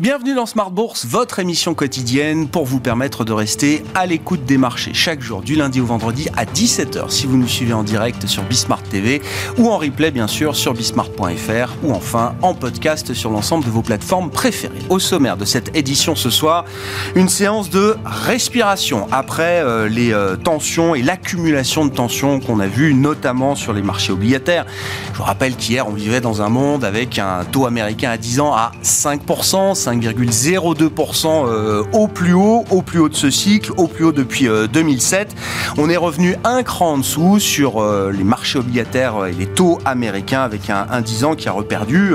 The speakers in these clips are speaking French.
Bienvenue dans Smart Bourse, votre émission quotidienne pour vous permettre de rester à l'écoute des marchés chaque jour du lundi au vendredi à 17h si vous nous suivez en direct sur Bismart TV ou en replay bien sûr sur bismart.fr ou enfin en podcast sur l'ensemble de vos plateformes préférées. Au sommaire de cette édition ce soir, une séance de respiration après euh, les euh, tensions et l'accumulation de tensions qu'on a vues notamment sur les marchés obligataires. Je vous rappelle qu'hier on vivait dans un monde avec un taux américain à 10 ans à 5%, 5,02% euh, au plus haut, au plus haut de ce cycle, au plus haut depuis 2007. Euh, On est revenu un cran en dessous sur euh, les marchés obligataires et les taux américains avec un, un 10 ans qui a reperdu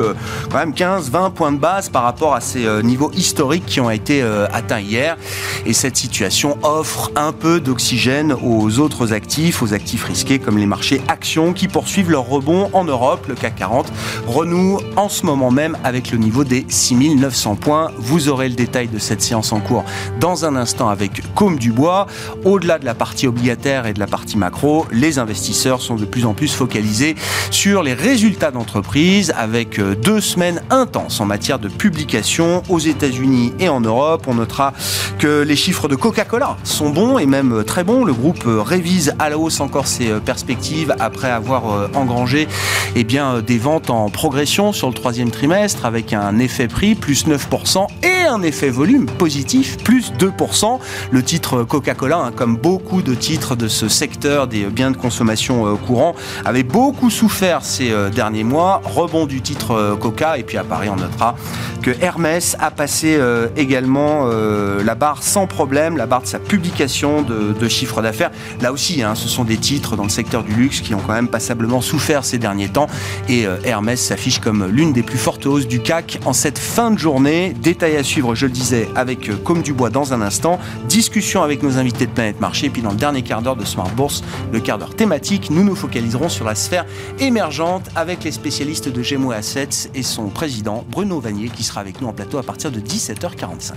quand même 15-20 points de base par rapport à ces niveaux historiques qui ont été atteints hier. Et cette situation offre un peu d'oxygène aux autres actifs, aux actifs risqués comme les marchés actions qui poursuivent leur rebond en Europe. Le CAC 40 renoue en ce moment même avec le niveau des 6900 points. Vous aurez le détail de cette séance en cours dans un instant avec Côme Dubois. Au-delà de la partie obligataire et de la partie macro, les investisseurs sont de plus en plus focalisés sur les résultats d'entreprise avec euh, deux semaines intenses en matière de publication aux États-Unis et en Europe. On notera que les chiffres de Coca-Cola sont bons et même très bons. Le groupe euh, révise à la hausse encore ses euh, perspectives après avoir engrangé eh bien, des ventes en progression sur le troisième trimestre avec un effet prix plus 9% et un effet volume positif, plus 2%. Le titre Coca-Cola, hein, comme beaucoup de titres de ce secteur des biens de consommation euh, courants, avait beaucoup souffert ces euh, derniers mois. Rebond du titre euh, Coca, et puis à Paris, on notera que Hermès a passé également la barre sans problème, la barre de sa publication de, de chiffre d'affaires. Là aussi, hein, ce sont des titres dans le secteur du luxe qui ont quand même passablement souffert ces derniers temps, et Hermès s'affiche comme l'une des plus fortes hausses du CAC en cette fin de journée. Détail à suivre, je le disais, avec euh, Comme du Bois dans un instant. Discussion avec nos invités de Planète Marché. Puis dans le dernier quart d'heure de Smart Bourse, le quart d'heure thématique, nous nous focaliserons sur la sphère émergente avec les spécialistes de Gemo Assets et son président Bruno Vanier qui sera avec nous en plateau à partir de 17h45.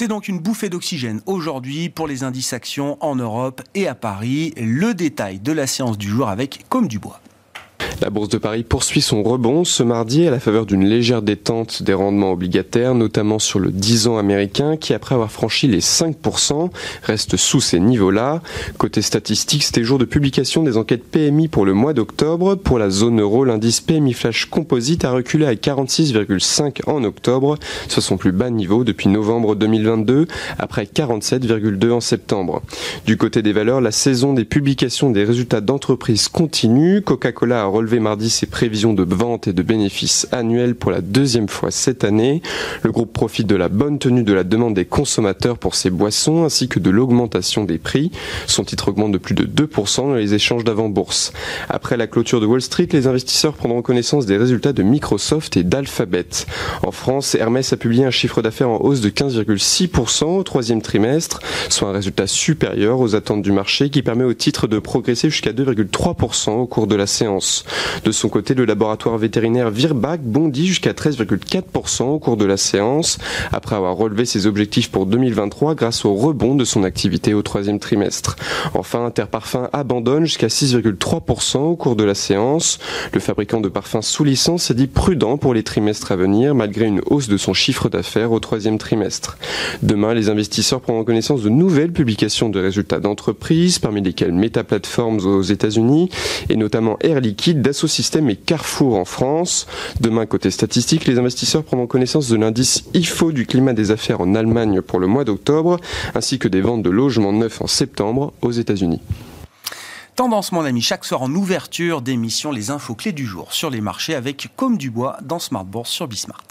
C'est donc une bouffée d'oxygène aujourd'hui pour les indices actions en Europe et à Paris. Le détail de la séance du jour avec Comme du Bois. La Bourse de Paris poursuit son rebond ce mardi à la faveur d'une légère détente des rendements obligataires, notamment sur le 10 ans américain qui, après avoir franchi les 5%, reste sous ces niveaux-là. Côté statistique, c'était jour de publication des enquêtes PMI pour le mois d'octobre. Pour la zone euro, l'indice PMI Flash Composite a reculé à 46,5 en octobre, soit son plus bas niveau depuis novembre 2022, après 47,2 en septembre. Du côté des valeurs, la saison des publications des résultats d'entreprise continue. Coca-Cola a relevé mardi ses prévisions de vente et de bénéfices annuels pour la deuxième fois cette année. Le groupe profite de la bonne tenue de la demande des consommateurs pour ses boissons ainsi que de l'augmentation des prix. Son titre augmente de plus de 2% dans les échanges d'avant-bourse. Après la clôture de Wall Street, les investisseurs prendront connaissance des résultats de Microsoft et d'Alphabet. En France, Hermès a publié un chiffre d'affaires en hausse de 15,6% au troisième trimestre, soit un résultat supérieur aux attentes du marché qui permet au titre de progresser jusqu'à 2,3% au cours de la séance. De son côté, le laboratoire vétérinaire Virbac bondit jusqu'à 13,4% au cours de la séance, après avoir relevé ses objectifs pour 2023 grâce au rebond de son activité au troisième trimestre. Enfin, Interparfum abandonne jusqu'à 6,3% au cours de la séance. Le fabricant de parfums sous licence s'est dit prudent pour les trimestres à venir, malgré une hausse de son chiffre d'affaires au troisième trimestre. Demain, les investisseurs prendront connaissance de nouvelles publications de résultats d'entreprises, parmi lesquelles Meta Platforms aux États-Unis et notamment Air Liquide Dassault Systèmes et Carrefour en France. Demain, côté statistique, les investisseurs prendront connaissance de l'indice IFO du climat des affaires en Allemagne pour le mois d'octobre, ainsi que des ventes de logements neufs en septembre aux États-Unis. Tendance, mon ami, chaque soir en ouverture d'émission, les infos clés du jour sur les marchés avec Comme du Bois dans Smart Bourse sur Bismart.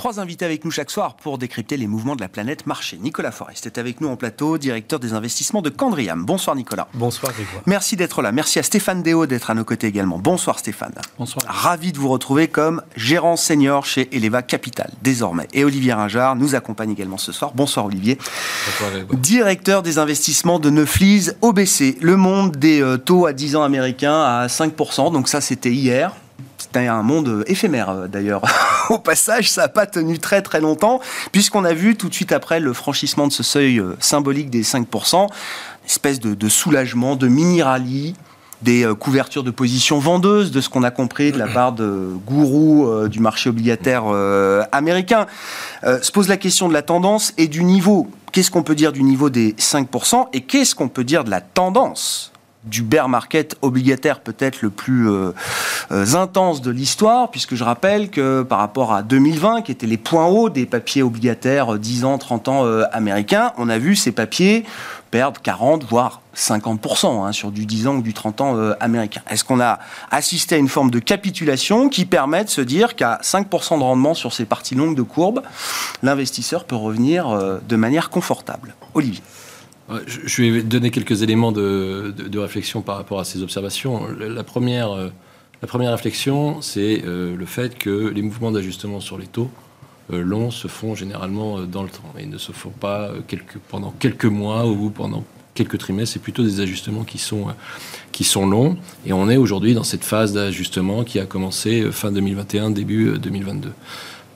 Trois invités avec nous chaque soir pour décrypter les mouvements de la planète marché. Nicolas Forest est avec nous en plateau, directeur des investissements de Candriam. Bonsoir Nicolas. Bonsoir Grégoire. Merci d'être là. Merci à Stéphane Déo d'être à nos côtés également. Bonsoir Stéphane. Bonsoir. Ravi de vous retrouver comme gérant senior chez Eleva Capital désormais. Et Olivier Ringard nous accompagne également ce soir. Bonsoir Olivier. Bonsoir Grégoire. Directeur des investissements de Neuflis OBC. Le monde des euh, taux à 10 ans américains à 5%. Donc ça c'était hier. C'était un monde éphémère euh, d'ailleurs. Au passage, ça n'a pas tenu très très longtemps, puisqu'on a vu tout de suite après le franchissement de ce seuil euh, symbolique des 5%, une espèce de, de soulagement, de mini-rallye, des euh, couvertures de position vendeuses, de ce qu'on a compris de la part de gourous euh, du marché obligataire euh, américain. Euh, se pose la question de la tendance et du niveau. Qu'est-ce qu'on peut dire du niveau des 5% et qu'est-ce qu'on peut dire de la tendance du bear market obligataire peut-être le plus euh, euh, intense de l'histoire, puisque je rappelle que par rapport à 2020, qui étaient les points hauts des papiers obligataires euh, 10 ans, 30 ans euh, américains, on a vu ces papiers perdre 40, voire 50% hein, sur du 10 ans ou du 30 ans euh, américain. Est-ce qu'on a assisté à une forme de capitulation qui permet de se dire qu'à 5% de rendement sur ces parties longues de courbe, l'investisseur peut revenir euh, de manière confortable? Olivier. Je vais donner quelques éléments de, réflexion par rapport à ces observations. La première, euh, la première réflexion, c'est euh, le fait que les mouvements d'ajustement sur les taux euh, longs se font généralement dans le temps et ne se font pas pendant quelques mois ou pendant quelques trimestres. C'est plutôt des ajustements qui sont, qui sont longs. Et on est aujourd'hui dans cette phase d'ajustement qui a commencé fin 2021, début euh, 2022.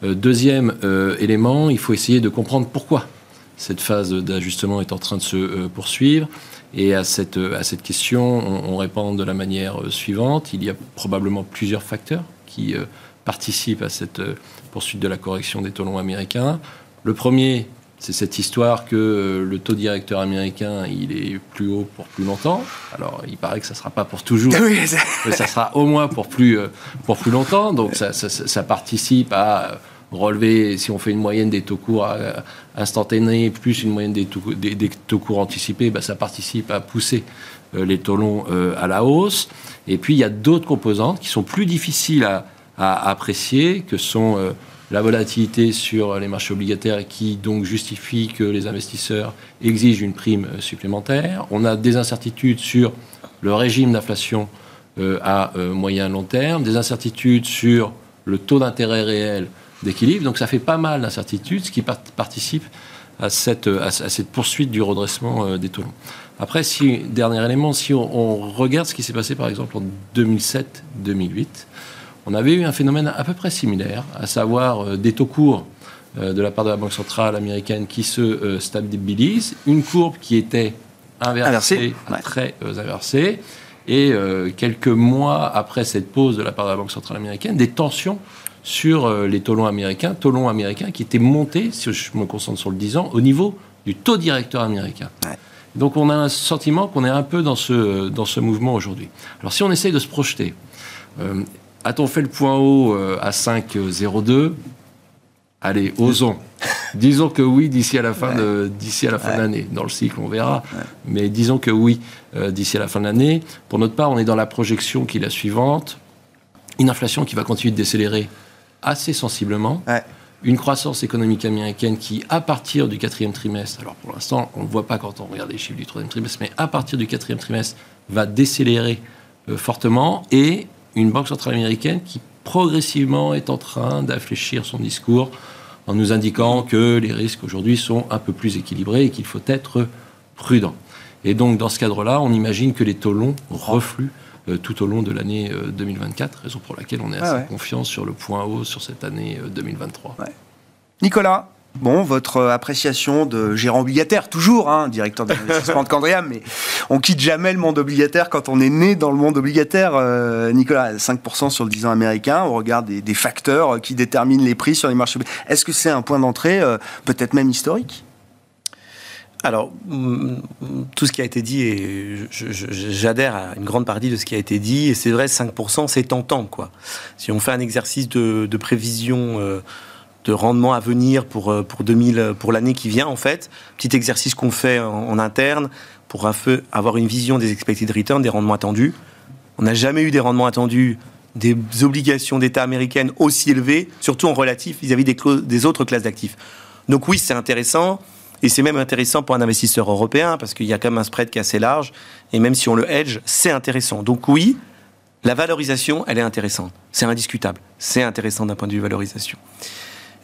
Euh, Deuxième élément, il faut essayer de comprendre pourquoi cette phase d'ajustement est en train de se euh, poursuivre. Et à cette, euh, à cette question, on, on répond de la manière euh, suivante. Il y a probablement plusieurs facteurs qui euh, participent à cette euh, poursuite de la correction des taux longs américains. Le premier, c'est cette histoire que euh, le taux directeur américain, il est plus haut pour plus longtemps. Alors, il paraît que ça ne sera pas pour toujours, Oui, mais ça sera au moins pour plus, pour plus longtemps. Donc ça, ça- ça- ça participe à relever, si on fait une moyenne des taux courts euh, instantanés, plus une moyenne des taux, courts anticipés, bah, ça participe à pousser euh, les taux longs euh, à la hausse. Et puis il y a d'autres composantes qui sont plus difficiles à, apprécier, que sont la volatilité sur les marchés obligataires qui donc justifie que les investisseurs exigent une prime supplémentaire. On a des incertitudes sur le régime d'inflation à euh, moyen long terme, des incertitudes sur le taux d'intérêt réel d'équilibre. Donc ça fait pas mal d'incertitudes, ce qui part- participe à cette, à, à cette poursuite du redressement euh, des taux longs. Après, si, dernier élément, si on, on regarde ce qui s'est passé par exemple en 2007-2008, on avait eu un phénomène à peu près similaire, à savoir euh, des taux courts euh, de la part de la Banque centrale américaine qui se stabilisent, une courbe qui était inversée, à très inversée, et quelques mois après cette pause de la part de la Banque centrale américaine, des tensions sur euh, les taux longs américains, taux longs américains qui étaient montés, si je me concentre sur le 10 ans, au niveau du taux directeur américain. Ouais. Donc on a un sentiment qu'on est un peu dans ce, dans ce mouvement aujourd'hui. Alors si on essaye de se projeter, euh, a-t-on fait le point haut euh, à 5,02 Allez, osons. disons que oui d'ici à la fin de d'ici à la fin de l'année. Dans le cycle, on verra. Mais disons que oui euh, d'ici à la fin de l'année. Pour notre part, on est dans la projection qui est la suivante une inflation qui va continuer de décélérer assez sensiblement. Ouais. Une croissance économique américaine qui, à partir du quatrième trimestre, alors pour l'instant, on ne le voit pas quand on regarde les chiffres du troisième trimestre, mais à partir du quatrième trimestre, va décélérer euh, fortement, et une banque centrale américaine qui progressivement est en train d'infléchir son discours en nous indiquant que les risques aujourd'hui sont un peu plus équilibrés et qu'il faut être prudent. Et donc, dans ce cadre-là, on imagine que les taux longs refluent tout au long de l'année euh, 2024, raison pour laquelle on est Ah assez ouais. confiant sur le point haut sur cette année euh, 2023. Nicolas, bon, votre euh, appréciation de gérant obligataire, toujours, hein, directeur d'investissement de Candriam, mais on quitte jamais le monde obligataire quand on est né dans le monde obligataire. euh, Nicolas, 5% sur le 10 ans américain, au regard des, des facteurs euh, qui déterminent les prix sur les marchés. Est-ce que c'est un point d'entrée, euh, peut-être même historique? Alors, mm, tout ce qui a été dit, j'adhère à une grande partie de ce qui a été dit, et c'est vrai, 5%, c'est tentant, quoi. Si on fait un exercice de, prévision euh, de rendement à venir pour, euh, pour, 2000, pour l'année qui vient, en fait, petit exercice qu'on fait en, interne pour avoir une vision des expected returns, des rendements attendus. On n'a jamais eu des rendements attendus des obligations d'État américaines aussi élevées, surtout en relatif vis-à-vis des autres classes d'actifs. Donc oui, c'est intéressant. Et c'est même intéressant pour un investisseur européen parce qu'il y a quand même un spread qui est assez large. Et même si on le hedge, c'est intéressant. Donc oui, la valorisation, elle est intéressante. C'est indiscutable. C'est intéressant d'un point de vue valorisation.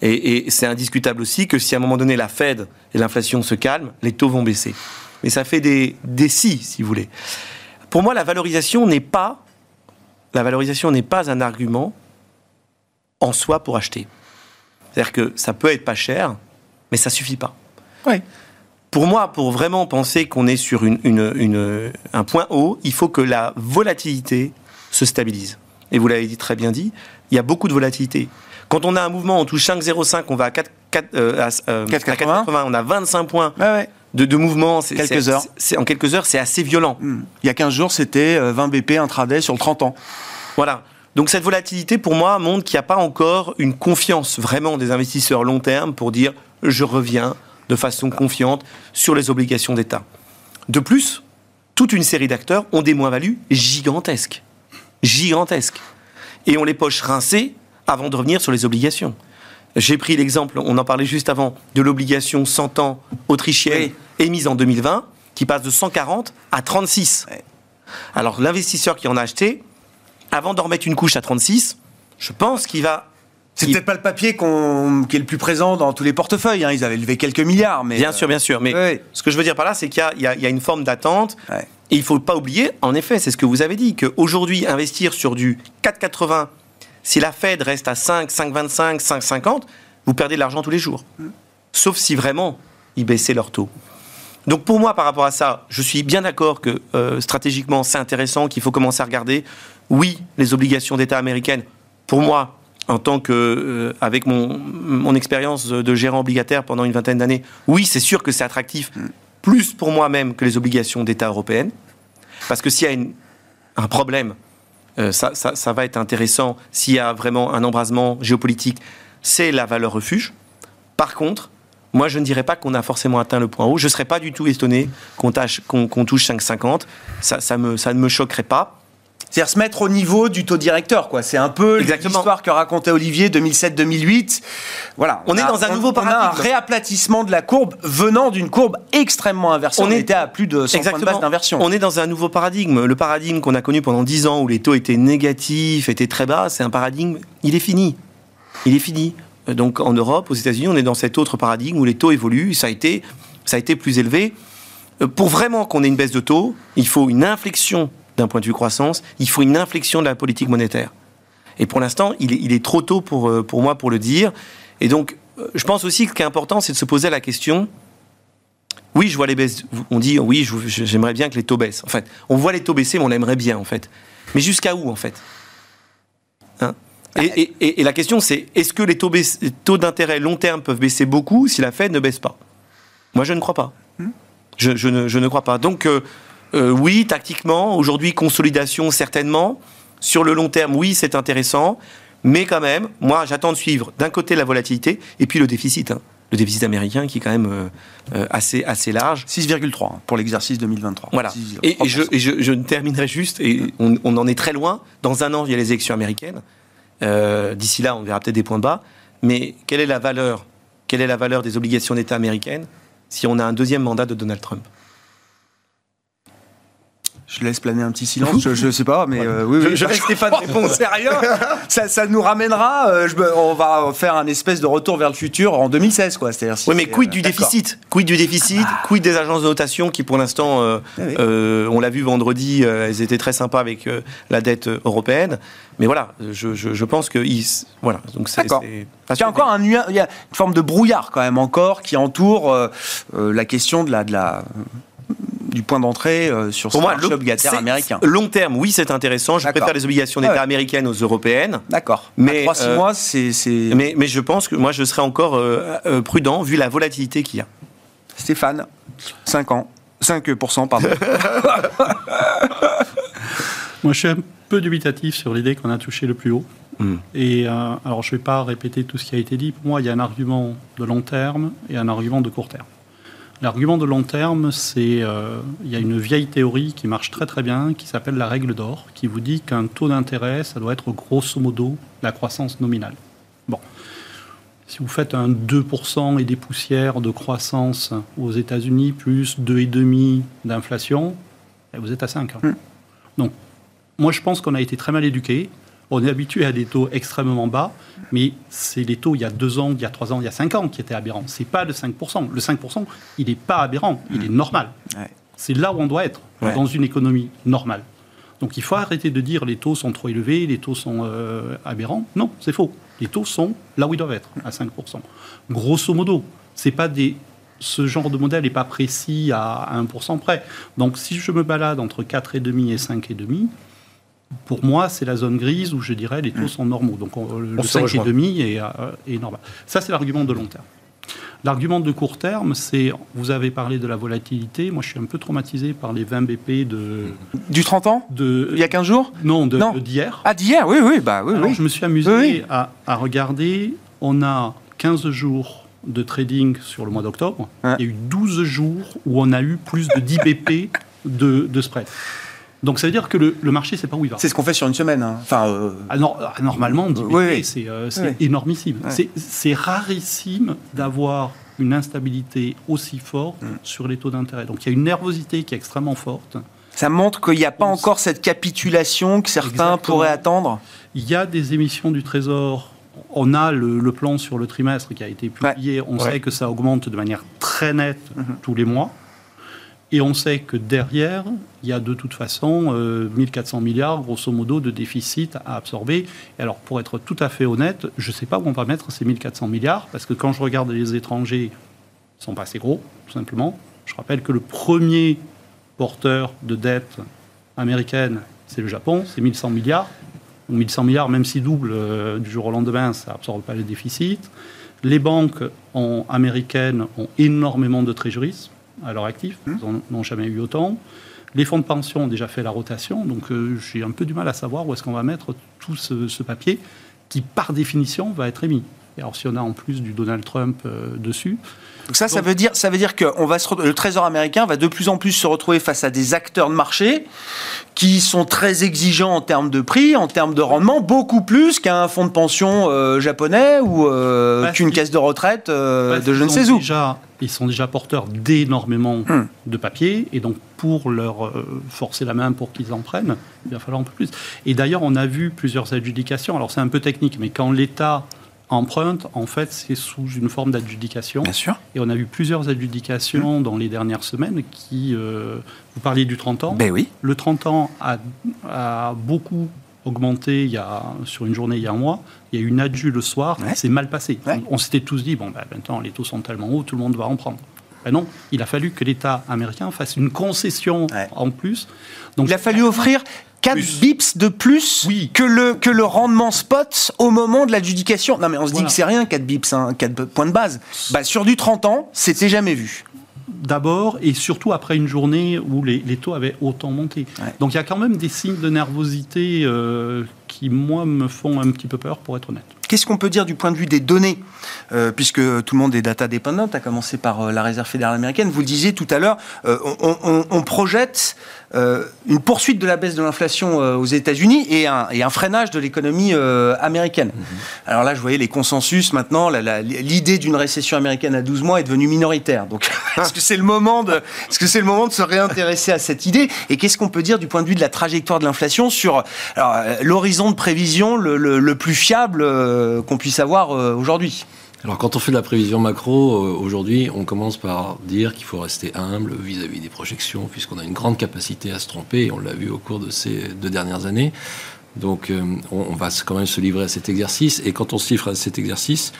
Et, c'est indiscutable aussi que si à un moment donné la Fed et l'inflation se calment, les taux vont baisser. Mais ça fait des, des si, si vous voulez. Pour moi, la valorisation n'est pas la valorisation n'est pas un argument en soi pour acheter. C'est-à-dire que ça peut être pas cher, mais ça suffit pas. Oui. Pour moi, pour vraiment penser qu'on est sur un point haut, il faut que la volatilité se stabilise. Et vous l'avez dit très bien dit, il y a beaucoup de volatilité. Quand on a un mouvement, on touche 5,05, on va à 4, euh, euh, on a 25 points. De, mouvement, quelques heures. en quelques heures, c'est assez violent. Hmm. Il y a 15 jours, c'était 20 euh, BP intraday sur le 30 ans. Voilà. Donc cette volatilité, pour moi, montre qu'il n'y a pas encore une confiance vraiment des investisseurs long terme pour dire je reviens de façon confiante sur les obligations d'État. De plus, toute une série d'acteurs ont des moins-values gigantesques. Gigantesques. Et on les poche rincées avant de revenir sur les obligations. J'ai pris l'exemple, on en parlait juste avant, de l'obligation 100 ans autrichienne émise en 2020, qui passe de 140 à 36. Alors l'investisseur qui en a acheté, avant d'en remettre une couche à 36, je pense qu'il va c'est peut-être pas le papier qui est le plus présent dans tous les portefeuilles. Hein. Ils avaient levé quelques milliards, mais bien sûr, bien sûr. Mais ce que je veux dire par là, c'est qu'il y, a une forme d'attente. Et il ne faut pas oublier, en effet, c'est ce que vous avez dit, qu'aujourd'hui, investir sur du 4,80, si la Fed reste à 5, 5,25, 5,50, vous perdez de l'argent tous les jours. Mm. Sauf si vraiment ils baissaient leur taux. Donc pour moi, par rapport à ça, je suis bien d'accord que euh, stratégiquement, c'est intéressant, qu'il faut commencer à regarder. Oui, les obligations d'État américaines, pour moi, en tant que, euh, avec mon, mon expérience de gérant obligataire pendant une vingtaine d'années, oui, c'est sûr que c'est attractif, plus pour moi-même que les obligations d'État européennes. Parce que s'il y a un problème, euh, ça, ça, va être intéressant. S'il y a vraiment un embrasement géopolitique, c'est la valeur refuge. Par contre, moi, je ne dirais pas qu'on a forcément atteint le point haut. Je ne serais pas du tout étonné qu'on touche 5,50. Ça, ça, me, ça ne me choquerait pas. C'est-à-dire se mettre au niveau du taux directeur, quoi. C'est un peu l'histoire que racontait Olivier 2007-2008. Voilà. On, est dans un nouveau paradigme. On a un réaplatissement de la courbe venant d'une courbe extrêmement inversée. On, était à plus de 100 points de base d'inversion. On est dans un nouveau paradigme. Le paradigme qu'on a connu pendant 10 ans où les taux étaient négatifs, étaient très bas, c'est un paradigme, il est fini. Il est fini. Donc en Europe, aux États-Unis, on est dans cet autre paradigme où les taux évoluent. Ça a été, ça a été plus élevé. Euh, pour vraiment qu'on ait une baisse de taux, il faut une inflexion d'un point de vue croissance, il faut une inflexion de la politique monétaire. Et pour l'instant, il, est trop tôt pour, euh, pour moi pour le dire. Et donc, euh, je pense aussi que ce qui est important, c'est de se poser la question. Oui, je vois les baisses. On dit oui, j'aimerais bien que les taux baissent. En fait, on voit les taux baisser, mais on aimerait bien, en fait. Mais jusqu'à où, en fait? Hein? Et, la question, c'est est-ce que les taux, taux d'intérêt long terme peuvent baisser beaucoup si la Fed ne baisse pas? Moi, je ne crois pas. Hmm? Je, ne, je, ne, crois pas. Donc, euh, euh, oui, tactiquement, aujourd'hui, consolidation, certainement. Sur le long terme, oui, c'est intéressant. Mais quand même, moi, j'attends de suivre d'un côté la volatilité et puis le déficit. Hein. Le déficit américain qui est quand même euh, euh, assez, assez large. 6,3 hein, pour l'exercice 2023. Voilà. Et, je, je, terminerai juste, et on, on, en est très loin. Dans un an, il y a les élections américaines. D'ici là, on verra peut-être des points bas. Mais quelle est la valeur Quelle est la valeur des obligations d'État américaines si on a un deuxième mandat de Donald Trump? Je laisse planer un petit silence, je, ne sais pas, mais euh, oui, oui, je, je pas de réponse. Sérieux ça, ça nous ramènera, euh, je, on va faire un espèce de retour vers le futur en 2016, quoi. C'est-à-dire oui, mais quid du déficit? Quid du déficit? Ah. Quid des agences de notation qui, pour l'instant, euh, ah on l'a vu vendredi, elles étaient très sympas avec la dette européenne. Mais voilà, je, je pense que voilà. Donc c'est. Il y a encore un, il y a une forme de brouillard quand même encore qui entoure la question de la, de la du point d'entrée euh, sur ce marché obligataire américain. Long terme, oui, c'est intéressant. Je préfère les obligations d'État américaines aux européennes. D'accord. Mais 3-6 euh, mois, c'est. Mais, mais, je pense que moi, je serais encore euh, prudent vu la volatilité qu'il y a. Stéphane, 5 ans. 5%, pardon. moi, je suis un peu dubitatif sur l'idée qu'on a touché le plus haut. Hmm. Et alors, je ne vais pas répéter tout ce qui a été dit. Pour moi, il y a un argument de long terme et un argument de court terme. L'argument de long terme, c'est euh, il y a une vieille théorie qui marche très très bien, qui s'appelle la règle d'or, qui vous dit qu'un taux d'intérêt, ça doit être grosso modo la croissance nominale. Bon, si vous faites un 2% et des poussières de croissance aux États-Unis, plus 2,5% d'inflation, eh, vous êtes à 5. Hein. Hmm. Donc, moi je pense qu'on a été très mal éduqués. On est habitué à des taux extrêmement bas, mais c'est les taux il y a deux ans, il y a trois ans, il y a cinq ans qui étaient aberrants. C'est pas le 5%. Le 5%, il n'est pas aberrant, il est normal. C'est là où on doit être, dans une économie normale. Donc il faut arrêter de dire les taux sont trop élevés, les taux sont euh, aberrants. Non, c'est faux. Les taux sont là où ils doivent être, à 5%. Grosso modo, c'est pas des ce genre de modèle n'est pas précis à 1% près. Donc si je me balade entre 4,5 et 5,5, pour moi, c'est la zone grise où je dirais les taux mm. sont normaux. Donc le 5,5 est, euh, est normal. Ça, c'est l'argument de long terme. L'argument de court terme, c'est, vous avez parlé de la volatilité, moi je suis un peu traumatisé par les 20 BP de... Du 30 ans de, Il y a 15 jours Non, d'hier. Ah, d'hier, oui, oui, bah oui, Je me suis amusé À, regarder, on a 15 jours de trading sur le mois d'octobre, il y a eu 12 jours où on a eu plus de 10 BP de, de spread. Donc ça veut dire que le, marché, c'est pas où il va. C'est ce qu'on fait sur une semaine. Hein. Enfin, euh, ah, ah, normalement, c'est euh, énormissime. C'est rarissime d'avoir une instabilité aussi forte mm. sur les taux d'intérêt. Donc il y a une nervosité qui est extrêmement forte. Ça montre qu'il n'y a pas encore cette capitulation que certains pourraient attendre? Il y a des émissions du Trésor. On a le, plan sur le trimestre qui a été publié. On sait que ça augmente de manière très nette mm-hmm. tous les mois. Et on sait que derrière, il y a de toute façon 1400 euh, milliards, grosso modo, de déficit à absorber. Et alors, pour être tout à fait honnête, je ne sais pas où on va mettre ces 1400 milliards, parce que quand je regarde les étrangers, ils ne sont pas assez gros, tout simplement. Je rappelle que le premier porteur de dette américaine, c'est le Japon, c'est 1100 milliards. 1100 milliards, même si double euh, du jour au lendemain, ça n'absorbe pas le déficit. Les banques américaines ont énormément de trésoreries à leur actif. Mmh. Ils n'ont jamais eu autant. Les fonds de pension ont déjà fait la rotation, donc euh, j'ai un peu du mal à savoir où est-ce qu'on va mettre tout ce, papier qui, par définition, va être émis. Et alors, si on a en plus du Donald Trump euh, dessus, donc ça, ça veut dire, ça veut dire que on va le Trésor américain va de plus en plus se retrouver face à des acteurs de marché qui sont très exigeants en termes de prix, en termes de rendement, beaucoup plus qu'un fonds de pension euh, japonais ou euh, qu'une caisse de retraite euh, de je ne sais où. Déjà, ils sont déjà porteurs d'énormément hmm. de papier et donc pour leur forcer la main pour qu'ils en prennent, il va falloir un peu plus. Et d'ailleurs, on a vu plusieurs adjudications. Alors c'est un peu technique, mais quand l'État empreinte, en fait, c'est sous une forme d'adjudication. Bien sûr. Et on a eu plusieurs adjudications mmh. dans les dernières semaines qui. Euh, vous parliez du 30 ans. Ben oui. Le 30 ans a, beaucoup augmenté il y a, sur une journée il y a un mois. Il y a eu une adju le soir, c'est mal passé. On, s'était tous dit bon, ben, maintenant les taux sont tellement hauts, tout le monde va en prendre. Ben non, il a fallu que l'État américain fasse une concession en plus. Donc, il a fallu offrir 4 bips de plus que, le, que le rendement spot au moment de l'adjudication. Non, mais on se dit que c'est rien, 4 bips, hein, 4 points de base. Bah, sur du 30 ans, c'était jamais vu. D'abord, et surtout après une journée où les, taux avaient autant monté. Donc il y a quand même des signes de nervosité euh, qui, moi, me font un petit peu peur, pour être honnête. Qu'est-ce qu'on peut dire du point de vue des données euh, Puisque tout le monde est data dépendant, à commencer par euh, la Réserve fédérale américaine. Vous le disiez tout à l'heure, euh, on, projette une poursuite de la baisse de l'inflation aux États-Unis et un, freinage de l'économie américaine. Mm-hmm. Alors là, je voyais les consensus maintenant. L'idée d'une récession américaine à 12 mois est devenue minoritaire. Donc, est-ce que c'est le moment de, est-ce que c'est le moment de se réintéresser à cette idée Et qu'est-ce qu'on peut dire du point de vue de la trajectoire de l'inflation sur l'horizon de prévision le, le plus fiable euh, qu'on puisse avoir euh, aujourd'hui. Alors quand on fait de la prévision macro, euh, aujourd'hui, on commence par dire qu'il faut rester humble vis-à-vis des projections, puisqu'on a une grande capacité à se tromper, et on l'a vu au cours de ces deux dernières années. Donc on, va quand même se livrer à cet exercice, et quand on se livre à cet exercice,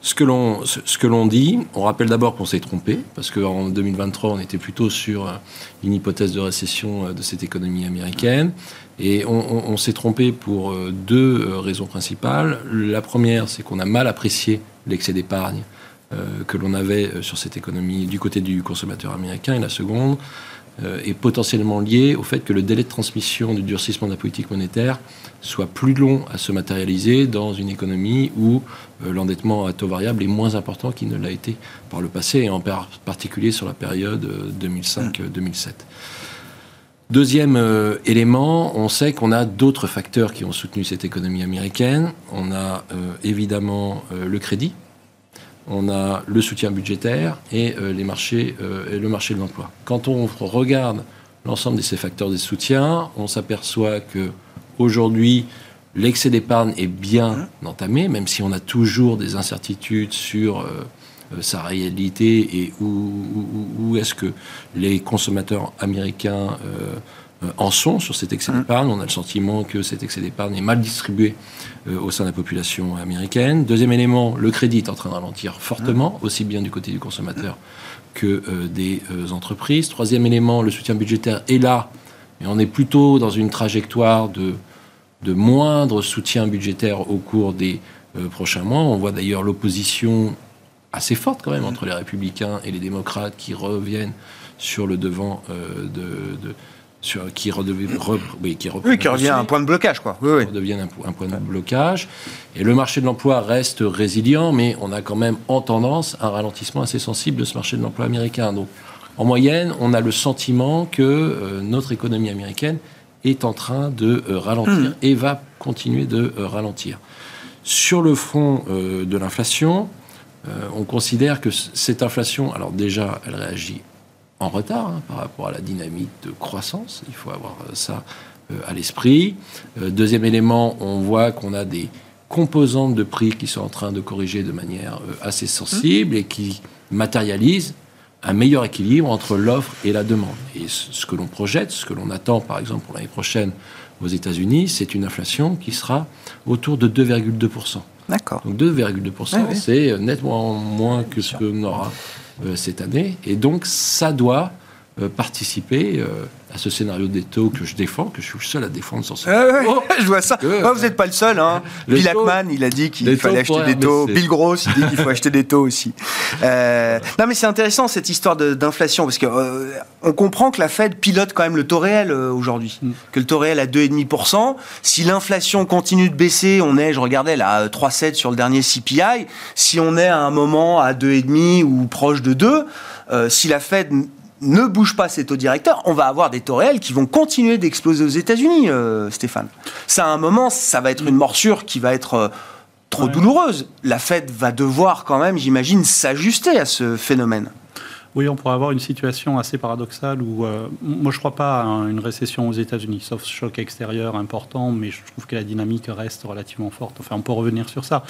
ce que l'on ce que l'on dit, on rappelle d'abord qu'on s'est trompé parce qu'en 2023 on était plutôt sur une hypothèse de récession de cette économie américaine. Et on, s'est trompé pour euh, deux euh, raisons principales. La première, c'est qu'on a mal apprécié l'excès d'épargne euh, que l'on avait sur cette économie du côté du consommateur américain. Et la seconde, est potentiellement lié au fait que le délai de transmission du durcissement de la politique monétaire soit plus long à se matérialiser dans une économie où l'endettement à taux variable est moins important qu'il ne l'a été par le passé, et en particulier sur la période 2005-2007. Deuxième euh, élément, on sait qu'on a d'autres facteurs qui ont soutenu cette économie américaine. On a euh, évidemment euh, le crédit, on a le soutien budgétaire et les marchés, et le marché de l'emploi. Quand on regarde l'ensemble de ces facteurs de soutien, on s'aperçoit que aujourd'hui l'excès d'épargne est bien entamé, même si on a toujours des incertitudes sur sa réalité et où, est-ce que les consommateurs américains euh, en sont sur cet excès mmh. d'épargne. On a le sentiment que cet excès d'épargne est mal distribué euh, au sein de la population américaine. Deuxième élément, le crédit est en train de ralentir fortement, mmh. aussi bien du côté du consommateur que des entreprises. Troisième élément, le soutien budgétaire est là, mais on est plutôt dans une trajectoire de, de moindre soutien budgétaire au cours des prochains mois. On voit d'ailleurs l'opposition assez forte quand même entre les républicains et les démocrates qui reviennent sur le devant euh, de, sur, qui, redevait, oui, qui, revient à un point de blocage, quoi. Oui, oui. Un, point de blocage. Et le marché de l'emploi reste résilient, mais on a quand même en tendance un ralentissement assez sensible de ce marché de l'emploi américain. Donc, en moyenne, on a le sentiment que euh, notre économie américaine est en train de euh, ralentir hmm. et va continuer de ralentir. Sur le front de l'inflation, euh, on considère que cette inflation, alors déjà, elle réagit en retard hein, par rapport à la dynamique de croissance. Il faut avoir euh, ça euh, à l'esprit. deuxième élément, on voit qu'on a des composantes de prix qui sont en train de corriger de manière assez sensible et qui matérialisent un meilleur équilibre entre l'offre et la demande. Et ce que l'on projette, ce que l'on attend par exemple pour l'année prochaine aux États-Unis, c'est une inflation qui sera autour de 2,2%. D'accord. Donc 2,2%, c'est nettement moins que ce qu'on aura euh, cette année. Et donc ça doit euh, participer euh, à ce scénario des taux que je défends, que je suis le seul à défendre sur ce. oh, je vois ça. vous n'êtes pas le seul. Hein. Bill Ackman, il a dit qu'il fallait acheter des taux. Bill Gross, il dit qu'il faut acheter des taux aussi. Euh, non, mais c'est intéressant cette histoire d'inflation parce que on comprend que la Fed pilote quand même le taux réel aujourd'hui, mm. que le taux réel à 2,5%. Si l'inflation continue de baisser, on est, je regardais là, à 3,7 sur le dernier CPI. Si on est à un moment à 2,5 ou proche de 2, si la Fed ne bouge pas ces taux directeurs, on va avoir des taux réels qui vont continuer d'exploser aux États-Unis, euh, Stéphane. Ça, à un moment, ça va être une morsure qui va être euh, trop douloureuse. La Fed va devoir quand même, j'imagine, s'ajuster à ce phénomène. Oui, on pourrait avoir une situation assez paradoxale où, euh, moi je ne crois pas à une récession aux États-Unis, sauf choc extérieur important, mais je trouve que la dynamique reste relativement forte. Enfin, on peut revenir sur ça.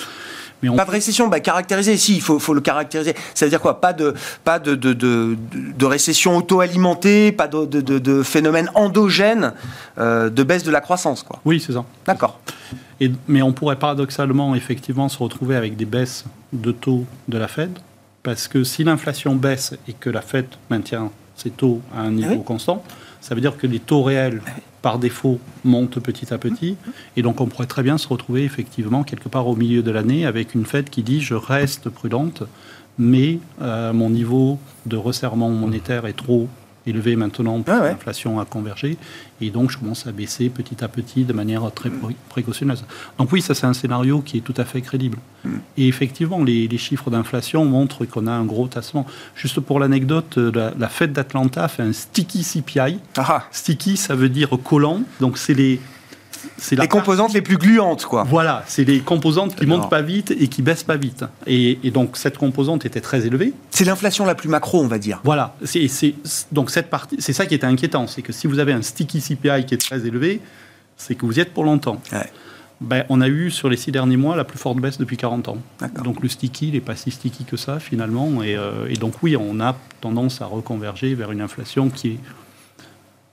Mais Pas de récession, bah, caractériser, si, il faut, faut, le caractériser. Ça veut dire quoi? Pas de, pas de, de, de, de récession auto-alimentée, pas de, de, phénomène endogène euh, de baisse de la croissance, quoi. Oui, c'est ça. D'accord. Mais on pourrait paradoxalement, effectivement, se retrouver avec des baisses de taux de la Fed, parce que si l'inflation baisse et que la Fed maintient ses taux à un niveau ah constant, ça veut dire que les taux réels, ah par défaut, montent petit à petit. Et donc, on pourrait très bien se retrouver effectivement quelque part au milieu de l'année avec une Fed qui dit je reste prudente, mais euh, mon niveau de resserrement monétaire est trop élevé maintenant, ah l'inflation a convergé, et donc je commence à baisser petit à petit de manière très précautionneuse. Donc oui, ça c'est un scénario qui est tout à fait crédible. Hmm. Et effectivement, les, chiffres d'inflation montrent qu'on a un gros tassement. Juste pour l'anecdote, la, la Fed d'Atlanta fait un sticky CPI. Ah. Sticky, ça veut dire collant, donc c'est les c'est les composantes les plus gluantes, quoi. Voilà, c'est les composantes qui montent pas vite et qui baissent pas vite. Et, donc cette composante était très élevée. C'est l'inflation la plus macro, on va dire. Voilà, c'est donc cette partie, c'est ça qui était inquiétant, c'est que si vous avez un sticky CPI qui est très élevé, c'est que vous y êtes pour longtemps. Ben, on a eu sur les six derniers mois la plus forte baisse depuis 40 ans. Donc le sticky, il n'est pas si sticky que ça finalement. Et, euh, et, donc oui, on a tendance à reconverger vers une inflation qui est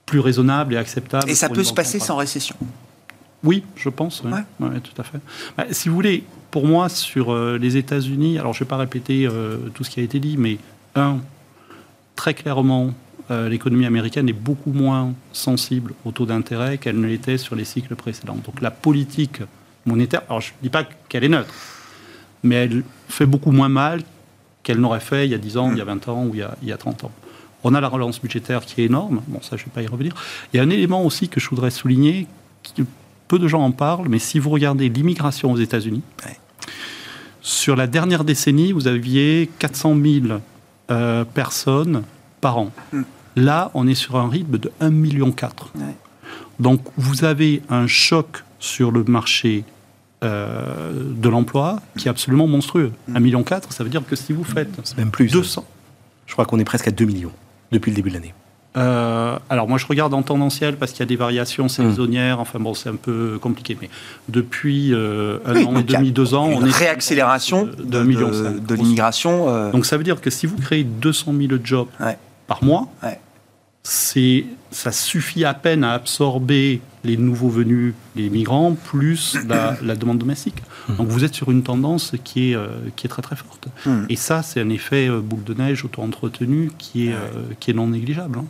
plus raisonnable et acceptable. Et ça peut se passer sans récession oui, je pense. Oui, tout à fait. Bah, si vous voulez, pour moi, sur euh, les États-Unis, alors je ne vais pas répéter euh, tout ce qui a été dit, mais un, très clairement, euh, l'économie américaine est beaucoup moins sensible au taux d'intérêt qu'elle ne l'était sur les cycles précédents. Donc la politique monétaire, alors je ne dis pas qu'elle est neutre, mais elle fait beaucoup moins mal qu'elle n'aurait fait il y a 10 ans, il y a 20 ans ou il y a, il y a 30 ans. On a la relance budgétaire qui est énorme. Bon, ça, je ne vais pas y revenir. Il y a un élément aussi que je voudrais souligner, qui, peu de gens en parlent, mais si vous regardez l'immigration aux États-Unis, Ouais. sur la dernière décennie, vous aviez 400 000 euh, personnes par an. Mm. Là, on est sur un rythme de 1,4 million. Ouais. Donc, vous avez un choc sur le marché euh, de l'emploi qui est absolument monstrueux. Mm. 1,4 million, ça veut dire que si vous faites C'est même plus. 200... Je crois qu'on est presque à 2 millions depuis le début de l'année. Euh, alors moi je regarde en tendanciel parce qu'il y a des variations saisonnières, Mm. enfin bon c'est un peu compliqué, mais depuis euh, un an et demi, deux ans, Une on est réaccélération de- de, de- cinq. de l'immigration. euh, Donc ça veut dire que si vous créez 200 000 jobs Ouais. par mois, Ouais. c'est ça suffit à peine à absorber les nouveaux venus, les migrants, plus la, la demande domestique. Donc vous êtes sur une tendance qui est, euh, qui est très très forte. Hmm. Et ça, c'est un effet boule de neige auto-entretenu qui, est, euh, qui est non négligeable. hein.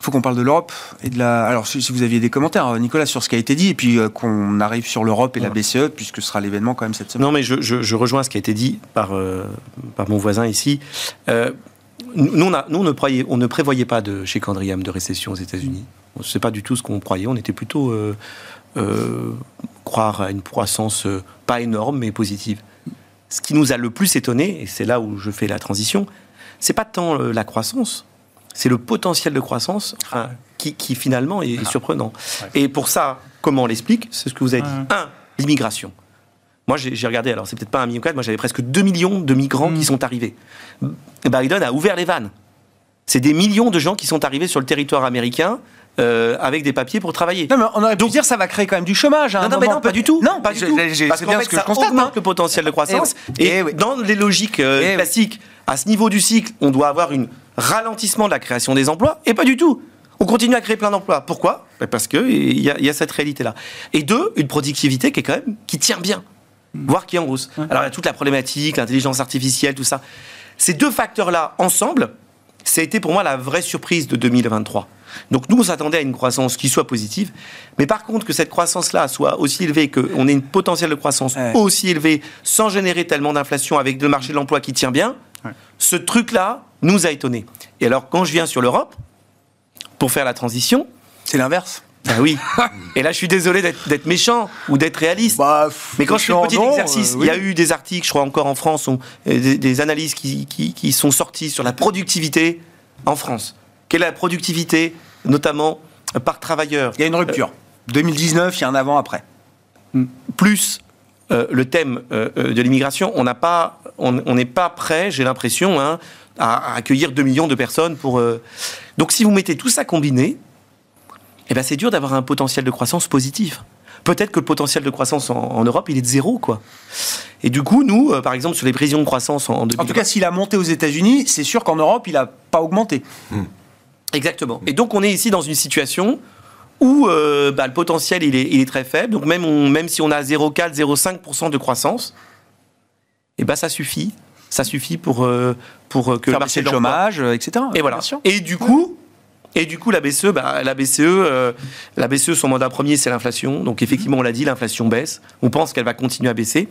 Faut qu'on parle de l'Europe et de la. Alors, si, vous aviez des commentaires, euh, Nicolas, sur ce qui a été dit, et puis euh, qu'on arrive sur l'Europe et la BCE, puisque ce sera l'événement quand même cette semaine. Non, mais je, je- je rejoins ce qui a été dit par, euh, par mon voisin ici. Euh, nous, on, a- nous, on ne, croyait- on ne prévoyait pas de, chez Candriam de récession aux États-Unis. Ce n'est pas du tout ce qu'on croyait. On était plutôt croire à une croissance pas énorme, mais positive. Ce qui nous a le plus étonné, et c'est là où je fais la transition, c'est pas tant la croissance, c'est le potentiel de croissance enfin, qui, qui finalement est surprenant. Et pour ça, comment on l'explique? C'est ce que vous avez dit. Ouais. Un, l'immigration. Moi, j'ai regardé, alors c'est peut-être pas un million quatre, moi j'avais presque 2 millions de migrants Mm. qui sont arrivés. Biden a ouvert les vannes. C'est des millions de gens qui sont arrivés sur le territoire américain euh, avec des papiers pour travailler. Non, mais on aurait pu dire ça va créer quand même du chômage. à un Non, mais non, pas du tout. Non, pas du tout. Parce c'est qu'en bien fait, ce que ça je constate. augmente hein. le potentiel de croissance. Eh. Et, Eh oui. dans les logiques euh, Eh oui. classiques, à ce niveau du cycle, on doit avoir un ralentissement de la création des emplois, et pas du tout. On continue à créer plein d'emplois. Pourquoi? Ben Parce qu'il y, a- il y a cette réalité-là. Et deux, une productivité qui est quand même qui tient bien, voire qui est en hausse. Alors il y a toute la problématique, l'intelligence artificielle, tout ça. Ces deux facteurs-là ensemble, ça a été pour moi la vraie surprise de 2023. Donc nous, on s'attendait à une croissance qui soit positive, mais par contre que cette croissance-là soit aussi élevée, qu'on ait une potentiel de croissance Ouais. aussi élevée, sans générer tellement d'inflation avec le marché de l'emploi qui tient bien, Ouais. ce truc-là nous a étonnés. Et alors quand je viens sur l'Europe, pour faire la transition, C'est l'inverse. bah oui. Et là, je suis désolé d'être méchant ou d'être réaliste. Bah, Mais quand je fais le petit non, exercice, euh, il y a eu des articles, je crois encore en France, on- euh, des, des analyses qui, qui- qui sont sorties sur la productivité en France. Quelle est la productivité, notamment euh, par travailleur? Il y a une rupture. 2019, il y a un avant-après. plus euh, le thème euh, euh, de l'immigration, on n'a pas, on on n'est pas prêt, j'ai l'impression, hein, à, à accueillir 2 millions de personnes pour. euh, Donc, si vous mettez tout ça combiné, eh ben, c'est dur d'avoir un potentiel de croissance positif. Peut-être que le potentiel de croissance en, en Europe, il est de zéro, quoi. Et du coup, nous, euh, par exemple, sur les prévisions de croissance en, en En 2020, tout cas, s'il a monté aux États-Unis, c'est sûr qu'en Europe, il n'a pas augmenté. Exactement. Et donc on est ici dans une situation où euh, bah, le potentiel il est, il est très faible. Donc même, on- même si on a 0,4, 0,5% de croissance, et ben ça suffit. Ça suffit pour, euh, pour euh, que Faire le marché le chômage, etc. Et voilà. Et du coup, et du coup la BCE, bah, la BCE, euh, la BCE, son mandat premier c'est l'inflation. Donc effectivement, on l'a dit, l'inflation baisse. On pense qu'elle va continuer à baisser.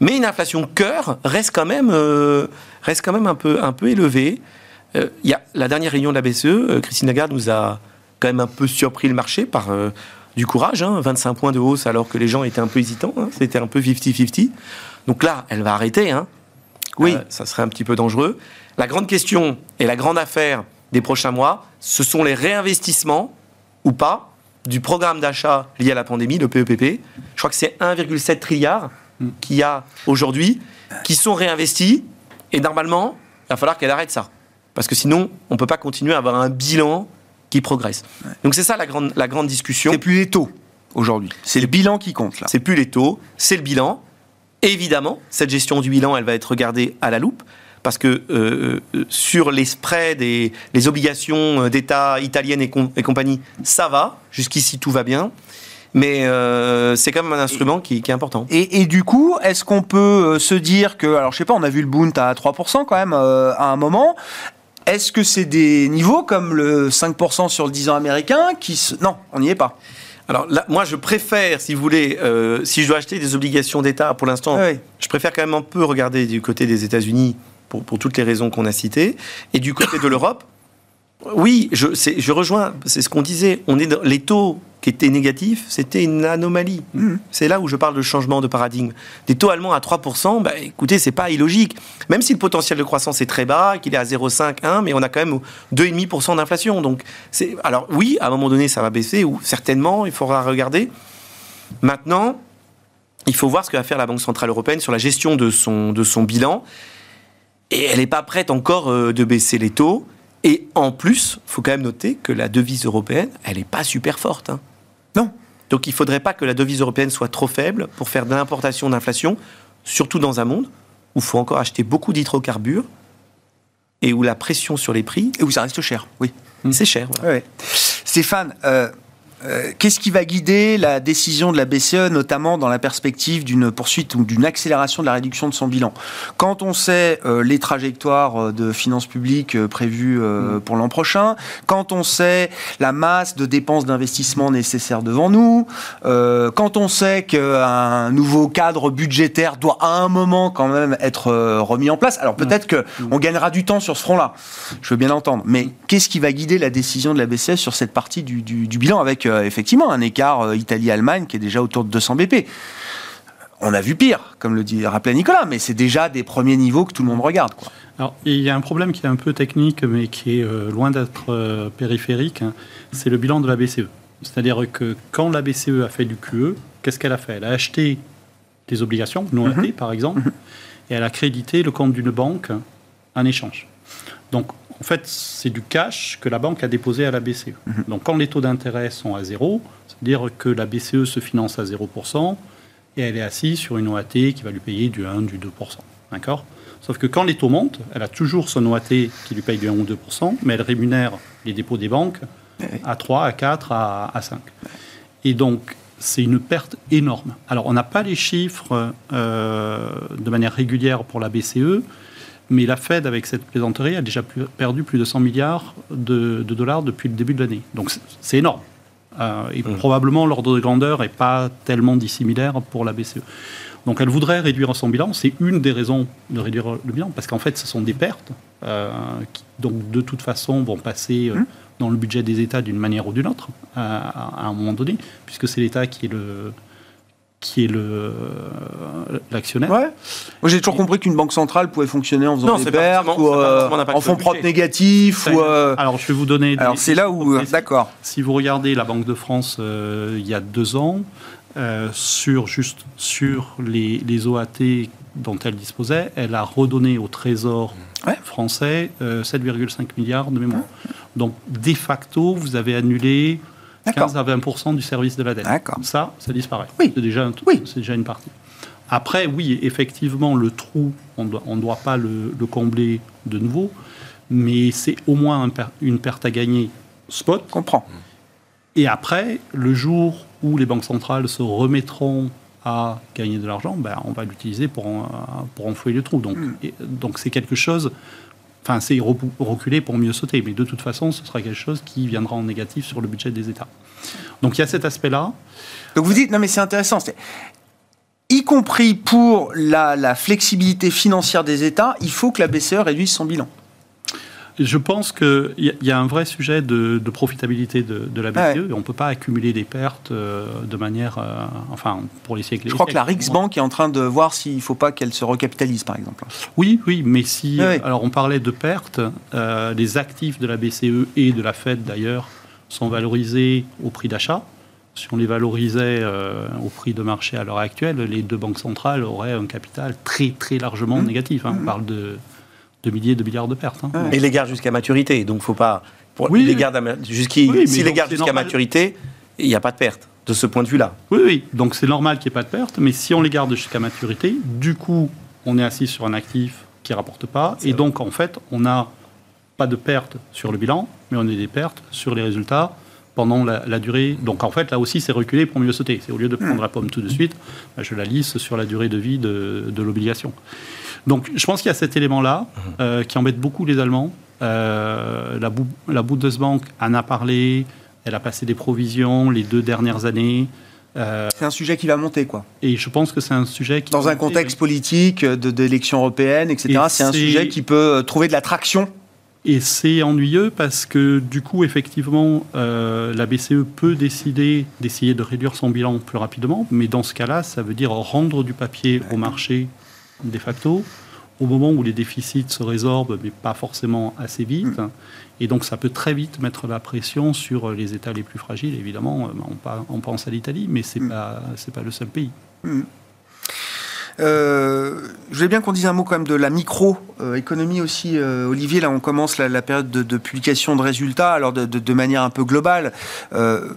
Mais une inflation cœur reste quand même, reste quand même un peu, un peu élevée. Y a la dernière réunion de la BCE, Christine Lagarde nous a quand même un peu surpris le marché par euh, du courage, hein, 25 points de hausse alors que les gens étaient un peu hésitants. hein. C'était un peu 50-50. Donc là, elle va arrêter. Hein. Oui. Euh, ça serait un petit peu dangereux. La grande question et la grande affaire des prochains mois, ce sont les réinvestissements ou pas du programme d'achat lié à la pandémie, le PEPP. Je crois que c'est 1,7 trilliard qu'il y a aujourd'hui qui sont réinvestis. Et normalement, il va falloir qu'elle arrête ça. Parce que sinon, on ne peut pas continuer à avoir un bilan qui progresse. Donc c'est ça la grande, la grande discussion. C'est plus les taux aujourd'hui. C'est le bilan qui compte là. C'est plus les taux, c'est le bilan. Évidemment, cette gestion du bilan, elle va être regardée à la loupe. Parce que euh, euh, sur les spreads et les obligations euh, d'État italiennes et, com- et compagnie, ça va. Jusqu'ici, tout va bien. Mais euh, c'est quand même un instrument qui, qui est important. Et, et du coup, est-ce qu'on peut euh, se dire que, alors je sais pas, on a vu le Bund à 3% quand même euh, à un moment. Est-ce que c'est des niveaux comme le 5% sur le 10 ans américain qui se... Non, on n'y est pas. Alors là, moi, je préfère, si vous voulez, euh, si je dois acheter des obligations d'État pour l'instant, je préfère quand même un peu regarder du côté des États-Unis pour, pour toutes les raisons qu'on a citées. Et du côté de l'Europe, oui, je, je rejoins, c'est ce qu'on disait. On est dans, les taux qui étaient négatifs, c'était une anomalie. C'est là où je parle de changement de paradigme. Des taux allemands à 3%, bah, écoutez, c'est pas illogique. Même si le potentiel de croissance est très bas, qu'il est à 0,5, 1, mais on a quand même 2,5% d'inflation. Donc, c'est, alors oui, à un moment donné, ça va baisser, ou certainement, il faudra regarder. Maintenant, il faut voir ce que va faire la Banque Centrale Européenne sur la gestion de son, de son bilan. Et elle n'est pas prête encore euh, de baisser les taux. Et en plus, il faut quand même noter que la devise européenne, elle n'est pas super forte. hein. Non. Donc il ne faudrait pas que la devise européenne soit trop faible pour faire de l'importation d'inflation, surtout dans un monde où il faut encore acheter beaucoup d'hydrocarbures et où la pression sur les prix, Et où ça reste cher, oui. c'est cher. voilà. Ouais. Stéphane, euh, euh, qu'est-ce qui va guider la décision de la BCE, notamment dans la perspective d'une poursuite ou d'une accélération de la réduction de son bilan? Quand on sait euh, les trajectoires euh, de finances publiques prévues euh, pour l'an prochain, quand on sait la masse de dépenses d'investissement nécessaires devant nous, quand on sait qu'un nouveau cadre budgétaire doit à un moment quand même être remis en place, alors peut-être que on gagnera du temps sur ce front-là, je veux bien l'entendre, mais qu'est-ce qui va guider la décision de la BCE sur cette partie du, du- du bilan avec euh, effectivement un écart euh, Italie-Allemagne qui est déjà autour de 200 BP on a vu pire, comme le dit, rappelait Nicolas, mais c'est déjà des premiers niveaux que tout le monde regarde. Quoi. Alors, il y a un problème qui est un peu technique, mais qui est euh, loin d'être périphérique. hein. C'est le bilan de la BCE. C'est-à-dire que quand la BCE a fait du QE, qu'est-ce qu'elle a fait? Elle a acheté des obligations, non Mhm. achetées par exemple, et elle a crédité le compte d'une banque en échange. Donc, en fait, c'est du cash que la banque a déposé à la BCE. Mhm. Donc, quand les taux d'intérêt sont à zéro, c'est-à-dire que la BCE se finance à 0%, et elle est assise sur une OAT qui va lui payer du 1, du 2%. D'accord? Sauf que quand les taux montent, elle a toujours son OAT qui lui paye du 1 ou 2%, mais elle rémunère les dépôts des banques à 3, à 4, à, à 5. Et donc, c'est une perte énorme. Alors, on n'a pas les chiffres euh, de manière régulière pour la BCE, mais la Fed, avec cette plaisanterie, a déjà perdu plus de 100 milliards de, de dollars depuis le début de l'année. Donc, c'est- énorme. Euh, et probablement, l'ordre de grandeur n'est pas tellement dissimilaire pour la BCE. Donc, elle voudrait réduire son bilan. C'est une des raisons de réduire le bilan, parce qu'en fait, ce sont des pertes euh, qui, donc, de toute façon, vont passer euh, dans le budget des États d'une manière ou d'une autre, à, à un moment donné, puisque c'est l'État qui est le qui est le l'actionnaire. Ouais. Moi, j'ai toujours compris qu'une banque centrale pouvait fonctionner en faisant Non, des pertes ou euh, en fonds propres négatifs. Ou, euh, Alors, je vais vous donner. alors, c'est là où. euh. D'accord. Si vous regardez la Banque de France euh, il y a deux ans, euh, sur juste sur les, les OAT dont elle disposait, elle a redonné au Trésor Ouais. français euh, 7,5 milliards de mémoire. Donc, de facto, vous avez annulé. 15 à 20% du service de la dette. Ça, ça disparaît. Oui. C'est déjà, un- Oui. c'est déjà une partie. Après, oui, effectivement, le trou, on doit- ne doit pas le, le combler de nouveau, mais c'est au moins un per- une perte à gagner spot. Comprends. Et après, le jour où les banques centrales se remettront à gagner de l'argent, ben, on va l'utiliser pour, en- pour enfouir le trou. Donc, et- donc c'est quelque chose. Enfin, c'est reculer pour mieux sauter, mais de toute façon, ce sera quelque chose qui viendra en négatif sur le budget des États. Donc il y a cet aspect-là. Donc vous dites, non mais c'est intéressant, y compris pour la, la flexibilité financière des États, il faut que la BCE réduise son bilan. Je pense qu'il y, a- il y a un vrai sujet de, de profitabilité de, de la BCE. Ouais. et on ne peut pas accumuler des pertes euh, de manière. euh, enfin, pour les siècles. Je crois que la. Riksbank est en train de voir s'il ne faut pas qu'elle se recapitalise, par exemple. Oui, oui, mais si. Alors, on parlait de pertes. euh, les actifs de la BCE et de la Fed, d'ailleurs, sont valorisés au prix d'achat. Si on les valorisait au prix de marché à l'heure actuelle, les deux banques centrales auraient un capital très, très largement Mmh. négatif. hein. On parle de, de milliers de milliards de pertes. hein. Et les garde jusqu'à maturité. Donc, faut pas. Pour Oui, les oui. garde à ma- jusqu'y- Oui, mais si les donc garde c'est jusqu'à maturité, il n'y a pas de perte de ce point de vue-là. Oui, oui. Donc c'est normal qu'il n'y ait pas de perte, mais si on les garde jusqu'à maturité, du coup, on est assis sur un actif qui ne rapporte pas, et donc en fait, on n'a pas de perte sur le bilan, mais on a des pertes sur les résultats pendant la, la durée. Donc en fait, là aussi, c'est reculer pour mieux sauter. C'est au lieu de prendre la pomme tout de suite, bah, je la lisse sur la durée de vie de, de l'obligation. Donc je pense qu'il y a cet élément-là euh, qui embête beaucoup les Allemands. Euh, la, Bou- la Bundesbank en a parlé, elle a passé des provisions les deux dernières années. Euh, c'est un sujet qui va monter, quoi. Et je pense que c'est un sujet qui... Dans un contexte politique, d'élections européennes, etc., c'est un sujet qui peut trouver de l'attraction et c'est ennuyeux parce que du coup, effectivement, euh, la BCE peut décider d'essayer de réduire son bilan plus rapidement, mais dans ce cas-là, ça veut dire rendre du papier au marché de facto au moment où les déficits se résorbent, mais pas forcément assez vite. Mm. Et donc ça peut très vite mettre la pression sur les États les plus fragiles. Évidemment, on, pense à l'Italie, mais ce n'est mm. pas, pas le seul pays. Euh, je voulais bien qu'on dise un mot quand même de la microéconomie aussi, euh, Olivier. Là, on commence la, période de, publication de résultats, alors de, manière un peu globale. Euh,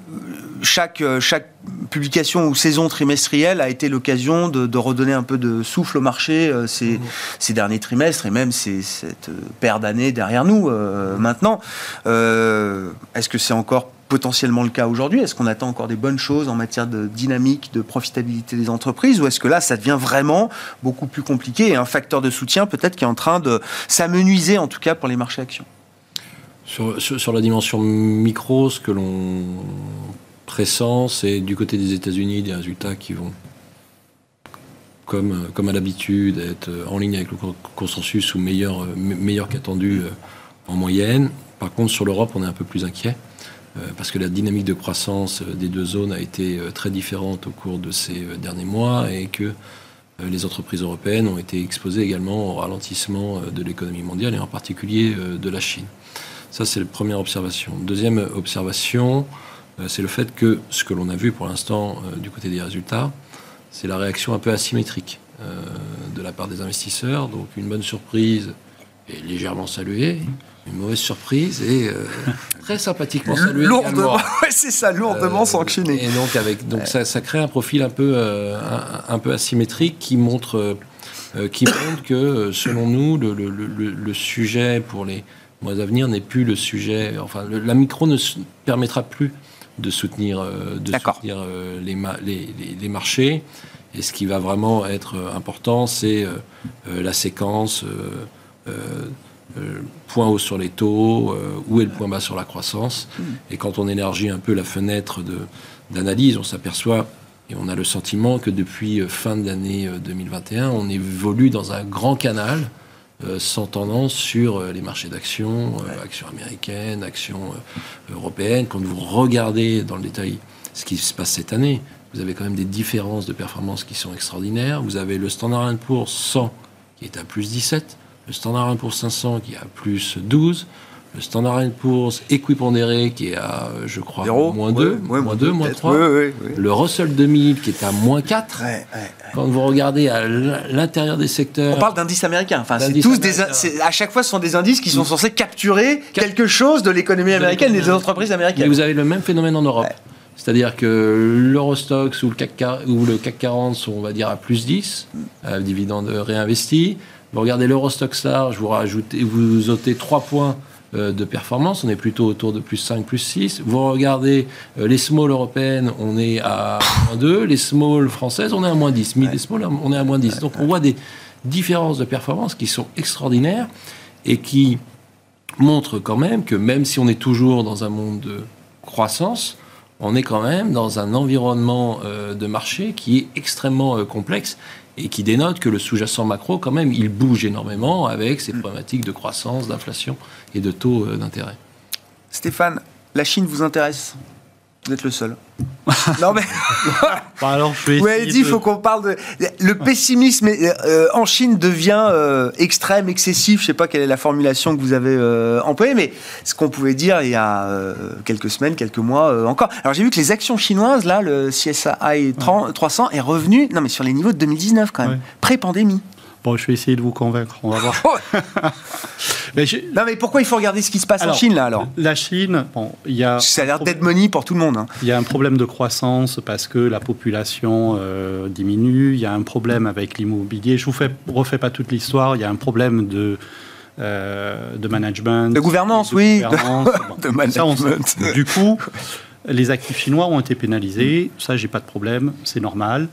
chaque, chaque publication ou saison trimestrielle a été l'occasion de, redonner un peu de souffle au marché ces, mmh. ces, derniers trimestres et même ces, cette paire d'années derrière nous maintenant. Est-ce que c'est encore potentiellement le cas aujourd'hui? Est-ce qu'on attend encore des bonnes choses en matière de dynamique, de profitabilité des entreprises? Ou est-ce que là, ça devient vraiment beaucoup plus compliqué et un facteur de soutien peut-être qui est en train de s'amenuiser, en tout cas pour les marchés actions? Sur, la dimension micro, ce que l'on pressent, c'est du côté des États-Unis des résultats qui vont, comme, comme à l'habitude, être en ligne avec le consensus ou meilleur, meilleur qu'attendu euh, en moyenne. Par contre, sur l'Europe, on est un peu plus inquiet. Euh, parce que la dynamique de croissance euh, des deux zones a été euh, très différente au cours de ces derniers mois et que les entreprises européennes ont été exposées également au ralentissement de l'économie mondiale et en particulier de la Chine. Ça, c'est la première observation. Deuxième observation, c'est le fait que ce que l'on a vu pour l'instant du côté des résultats, c'est la réaction un peu asymétrique de la part des investisseurs. Donc une bonne surprise est légèrement saluée une mauvaise surprise et euh, très sympathiquement salué. Lourdement, c'est ça, lourdement euh, sanctionné. Et donc, avec, donc ça, ça, crée un profil un peu, euh, un, peu asymétrique qui montre, qui montre que, selon nous, le, le, le, sujet pour les mois à venir n'est plus le sujet. Enfin, la micro ne permettra plus de soutenir, de soutenir les, les, les, marchés. Et ce qui va vraiment être important, c'est la séquence. Euh, point haut sur les taux, euh, où est le point bas sur la croissance. Hmm. Et quand on élargit un peu la fenêtre d'analyse, on s'aperçoit et on a le sentiment que depuis euh, fin de l'année 2021, on évolue dans un grand canal sans tendance sur les marchés d'actions, actions américaines, actions européennes. Quand vous regardez dans le détail ce qui se passe cette année, vous avez quand même des différences de performance qui sont extraordinaires. Vous avez le Standard Poor's 100 qui est à plus 17, le Standard Poor's 500 qui est à plus 12, le Standard Poor's équipondéré qui est à, je crois, moins 2, moins 2, moins 3, le Russell 2000 qui est à moins 4. Quand vous regardez à l'intérieur des secteurs... On parle d'indices américains. Enfin, c'est tous des, à chaque fois, ce sont des indices qui sont censés capturer quelque chose de l'économie américaine et des entreprises américaines. Mais vous avez le même phénomène en Europe. C'est-à-dire que l'Eurostox ou le CAC, ou le CAC 40 sont, on va dire, à plus 10, à dividende réinvesti. Vous regardez je vous rajoutez, vous ôtez 3 points euh, de performance, on est plutôt autour de plus 5, plus 6. Vous regardez euh, les small européennes, on est à moins 2, les small françaises, on est à moins 10. Mais les small, on est à moins 10. Donc on voit des différences de performance qui sont extraordinaires et qui montrent quand même que même si on est toujours dans un monde de croissance, on est quand même dans un environnement euh, de marché qui est extrêmement complexe et qui dénote que le sous-jacent macro, quand même, il bouge énormément avec ses problématiques de croissance, d'inflation et de taux euh, d'intérêt. Stéphane, la Chine vous intéresse? Vous êtes le seul. non mais. Bah, alors je vais. Avez dit, il faut qu'on parle de. Le pessimisme euh, en Chine devient euh, extrême, excessif. Je sais pas quelle est la formulation que vous avez euh, employée, mais ce qu'on pouvait dire il y a quelques semaines, quelques mois encore. Alors j'ai vu que les actions chinoises, là, le CSI 300 est revenu, non mais sur les niveaux de 2019 quand même, pré-pandémie. Bon, je vais essayer de vous convaincre, on va voir. mais non, mais pourquoi il faut regarder ce qui se passe en Chine, là, alors? La Chine, bon, il y a... Ça a l'air dead money pour tout le monde. Hein. Il y a un problème de croissance parce que la population euh, diminue, il y a un problème avec l'immobilier. Je ne vous refais pas toute l'histoire, il y a un problème de... Euh, de management. De gouvernance, oui. de management. du coup, les actifs chinois ont été pénalisés. Ça, j'ai pas de problème, c'est normal.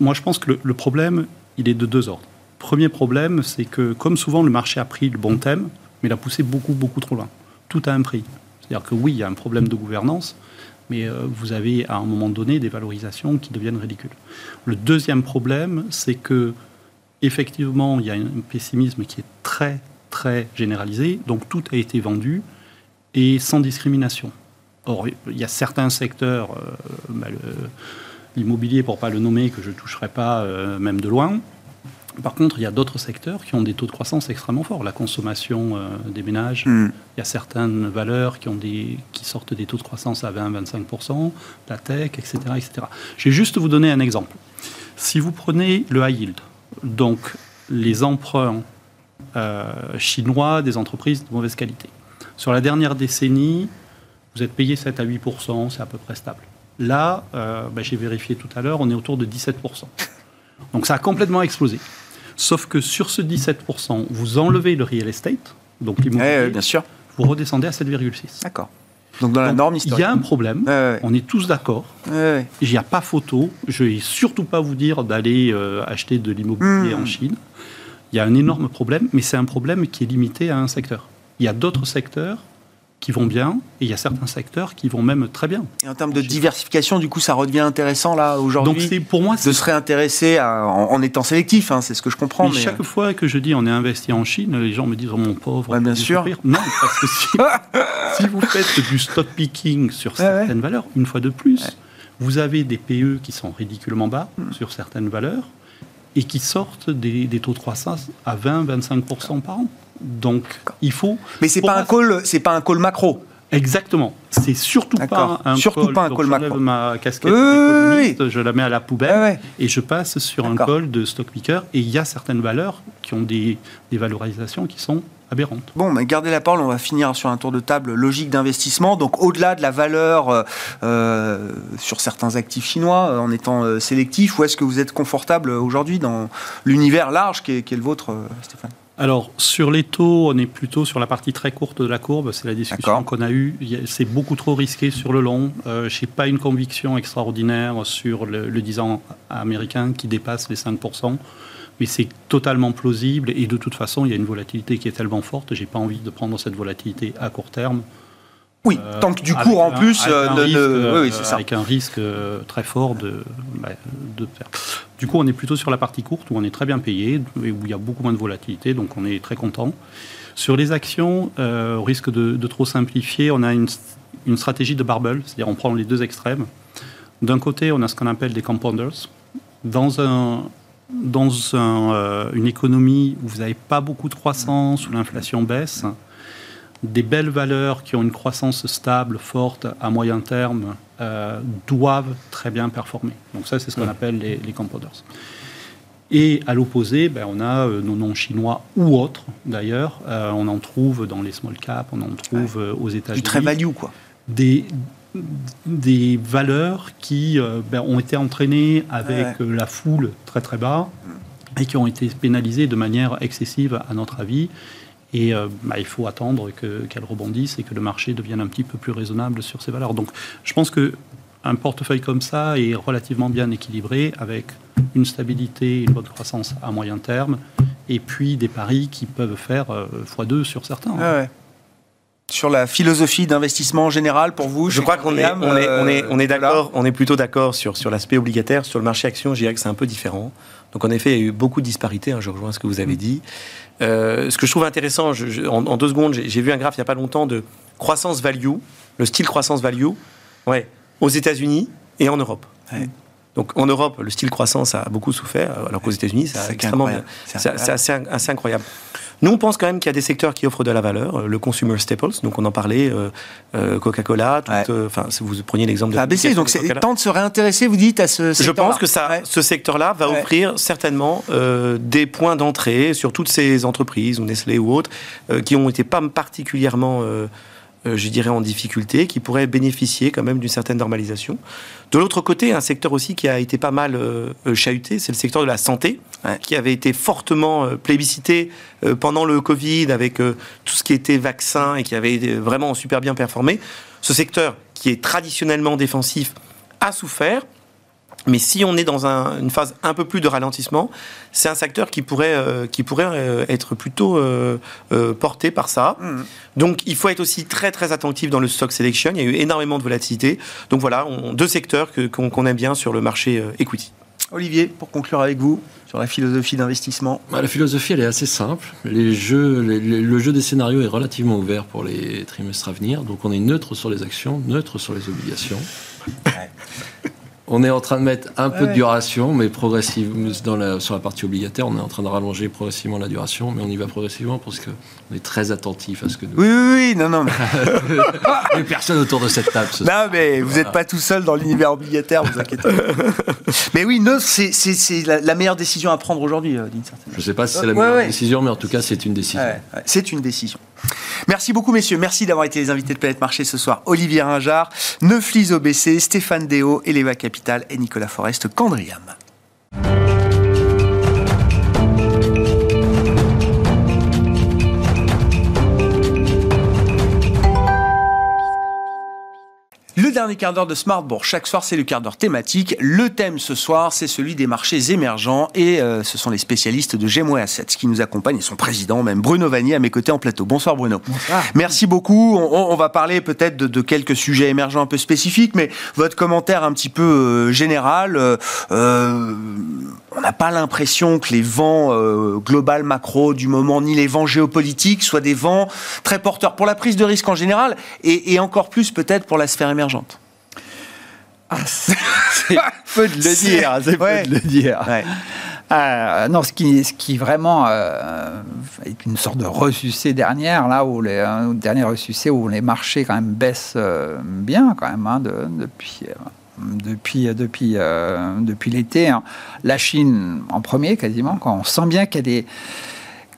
Moi, je pense que le problème, il est de deux ordres. Premier problème, c'est que, comme souvent, le marché a pris le bon thème, mais il a poussé beaucoup, beaucoup trop loin. Tout a un prix. C'est-à-dire que oui, il y a un problème de gouvernance, Mais euh, vous avez à un moment donné des valorisations qui deviennent ridicules. Le deuxième problème, c'est que effectivement, il y a un pessimisme qui est très très généralisé, donc tout a été vendu et sans discrimination. Or, il y a certains secteurs, euh, bah, l'immobilier pour pas le nommer, que je ne toucherai pas euh, même de loin, par contre, il y a d'autres secteurs qui ont des taux de croissance extrêmement forts. La consommation euh, des ménages, hmm. il y a certaines valeurs qui, ont des, qui sortent des taux de croissance à 20-25%, la tech, etc., etc. Je vais juste vous donner un exemple. Si vous prenez le high yield, donc les emprunts euh, chinois des entreprises de mauvaise qualité, sur la dernière décennie, vous êtes payé 7 à 8%, c'est à peu près stable. Là, euh, ben, j'ai vérifié tout à l'heure, on est autour de 17%. Donc ça a complètement explosé. Sauf que sur ce 17%, vous enlevez le real estate, donc l'immobilier, bien sûr. vous redescendez à 7,6. D'accord. Donc dans la norme historique. Il y a un problème, on est tous d'accord. Il n'y a pas photo. Je ne vais surtout pas vous dire d'aller euh, acheter de l'immobilier hmm. en Chine. Il y a un énorme problème, mais c'est un problème qui est limité à un secteur. Il y a d'autres secteurs qui vont bien, et il y a certains secteurs qui vont même très bien. Et en termes de diversification, du coup, ça redevient intéressant là aujourd'hui. Donc pour moi de se réintéresser en, étant sélectif, hein, c'est ce que je comprends. Mais, chaque fois que je dis on est investi en Chine, les gens me disent oh, mon pauvre. bien sûr. Non, parce que si, vous faites du stock picking sur certaines valeurs, une fois de plus, vous avez des PE qui sont ridiculement bas hmm. sur certaines valeurs et qui sortent des, des taux de croissance à 20-25% par an. Donc, il faut. Mais c'est pas un call, c'est pas un call macro. Exactement. C'est surtout pas un surtout call. pas un call macro. ma casquette je la mets à la poubelle et je passe sur un call de stock picker. Et il y a certaines valeurs qui ont des, des valorisations qui sont aberrantes. Bon, mais gardez la parole, on va finir sur un tour de table logique d'investissement. Donc au-delà de la valeur euh, euh, sur certains actifs chinois, euh, en étant sélectif, où est-ce que vous êtes confortable aujourd'hui dans l'univers large qui est, qui est le vôtre, Stéphane? Alors, sur les taux, on est plutôt sur la partie très courte de la courbe. C'est la discussion qu'on a eue. C'est beaucoup trop risqué sur le long. Euh, je n'ai pas une conviction extraordinaire sur le, le 10 ans américain qui dépasse les 5%. Mais c'est totalement plausible. Et de toute façon, il y a une volatilité qui est tellement forte. Je n'ai pas envie de prendre cette volatilité à court terme. Oui, euh, tant que du cours en plus, avec, un, risque, très fort de, bah, de Du coup, on est plutôt sur la partie courte où on est très bien payé, où il y a beaucoup moins de volatilité, donc on est très content. Sur les actions, euh, au risque de, trop simplifier, on a une, stratégie de barbell, c'est-à-dire on prend les deux extrêmes. D'un côté, on a ce qu'on appelle des compounders. Dans un, dans euh, une économie où vous n'avez pas beaucoup de croissance, où l'inflation baisse, des belles valeurs qui ont une croissance stable, forte, à moyen terme, euh, doivent très bien performer. Donc ça, c'est ce qu'on appelle les, les, compounders. Et à l'opposé, ben, on a euh, nos noms chinois ou autres, d'ailleurs. Euh, on en trouve dans les small caps, on en trouve aux États-Unis. Du très value, quoi. Des, des valeurs qui ben, ont été entraînées avec la foule très très bas et qui ont été pénalisées de manière excessive, à notre avis. Et euh, bah, il faut attendre qu'elles rebondissent et que le marché devienne un petit peu plus raisonnable sur ces valeurs. Donc je pense qu'un portefeuille comme ça est relativement bien équilibré avec une stabilité, une bonne croissance à moyen terme et puis des paris qui peuvent faire x2 euh, sur certains. ouais sur la philosophie d'investissement en général pour vous Je crois qu'on est, on est, on est, on est d'accord, on est plutôt d'accord sur, sur l'aspect obligataire. Sur le marché action, je dirais que c'est un peu différent. Donc en effet, il y a eu beaucoup de disparités, hein, je rejoins ce que vous avez mm. dit. Euh, ce que je trouve intéressant, en, deux secondes, j'ai vu un graphe il n'y a pas longtemps de croissance value, le style croissance value, ouais, aux États-Unis et en Europe. Donc en Europe, le style croissance a beaucoup souffert, alors qu'aux États-Unis, c'est extrêmement bien. C'est assez, assez, incroyable. Nous, on pense quand même qu'il y a des secteurs qui offrent de la valeur. Le consumer staples, donc on en parlait, euh, euh, Coca-Cola, enfin, si vous preniez l'exemple de. Ça a baissé, donc c'est temps de se réintéresser, vous dites, à ce secteur. Je pense que ça, ce secteur-là va offrir certainement euh, des points d'entrée sur toutes ces entreprises, ou Nestlé ou autres, qui ont été pas particulièrement euh, je dirais, en difficulté, qui pourrait bénéficier quand même d'une certaine normalisation. De l'autre côté, un secteur aussi qui a été pas mal euh, chahuté, c'est le secteur de la santé, qui avait été fortement euh, plébiscité pendant le Covid avec tout ce qui était vaccin et qui avait vraiment super bien performé. Ce secteur, qui est traditionnellement défensif, a souffert. Mais si on est dans un, une phase un peu plus de ralentissement, c'est un secteur qui pourrait, euh, qui pourrait euh, être plutôt euh, euh, porté par ça. Mhm. Donc il faut être aussi très très attentif dans le stock selection. Il y a eu énormément de volatilité. Donc voilà, on- deux secteurs qu'on aime bien sur le marché euh, equity. Olivier, pour conclure avec vous sur la philosophie d'investissement. Bah, la philosophie, elle est assez simple. Les jeux, les- les- le jeu des scénarios est relativement ouvert pour les trimestres à venir. Donc, on est neutre sur les actions, neutre sur les obligations. On est en train de mettre un peu Ouais. de duration, mais progressivement, dans la, sur la partie obligataire, on est en train de rallonger progressivement la duration, mais on y va progressivement parce qu'on est très attentif à ce que nous. Oui, oui, oui, non, non, mais, Il y a personne autour de cette table. ce soir. non, mais vous n'êtes pas tout seul dans l'univers obligataire, vous inquiétez pas. mais oui, neuf, c'est- la, la meilleure décision à prendre aujourd'hui, euh, d'une certaine Je ne sais pas si c'est la meilleure ouais. décision, mais en tout cas, c'est une décision. C'est une décision. Merci beaucoup, messieurs. Merci d'avoir été les invités de Planète Marché ce soir. Olivier Ringard, Neuflis OBC, Stéphane Déo, Eleva Capital et Nicolas Forest Candriam. Dernier quart d'heure de Smartbourg, chaque soir c'est le quart d'heure thématique. Le thème ce soir c'est celui des marchés émergents et euh, ce sont les spécialistes de Gemway Assets qui nous accompagnent et son président même Bruno Vanier à mes côtés en plateau. Bonsoir Bruno. Merci beaucoup. On, on va parler peut-être de, de quelques sujets émergents un peu spécifiques, mais votre commentaire un petit peu euh, général. euh, on n'a pas l'impression que les vents global macro du moment ni les vents géopolitiques soient des vents très porteurs pour la prise de risque en général et, et encore plus peut-être pour la sphère émergente. C'est peu de le dire, c'est ouais. peu de le dire. Ouais. Euh, non, ce qui, ce qui vraiment euh, est une sorte de ressucé dernière, là où les euh, dernier ressucé où les marchés quand même baissent euh, bien quand même hein, de- depuis. euh, depuis, depuis, euh, depuis l'été, hein. la Chine en premier quasiment, quand on sent bien qu'il y a des,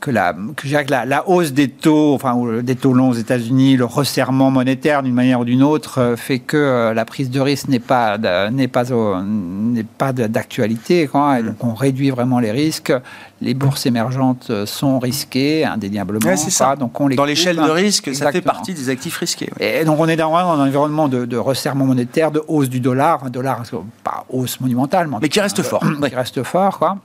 que la, que que la, la hausse des taux, enfin ou des taux longs aux États-Unis, le resserrement monétaire d'une manière ou d'une autre euh, fait que euh, la prise de risque n'est pas n'est pas n'est pas d'actualité, donc on réduit vraiment les risques. Les bourses émergentes euh, sont risquées indéniablement. Ouais, c'est ça. Donc on les Dans l'échelle de risque, ça fait partie des actifs risqués. ouais. Et donc on est dans, dans un environnement de, de resserrement monétaire, de hausse du dollar, un dollar pas hausse monumentale, en Mais tout qui reste fort. euh, qui reste fort, quoi.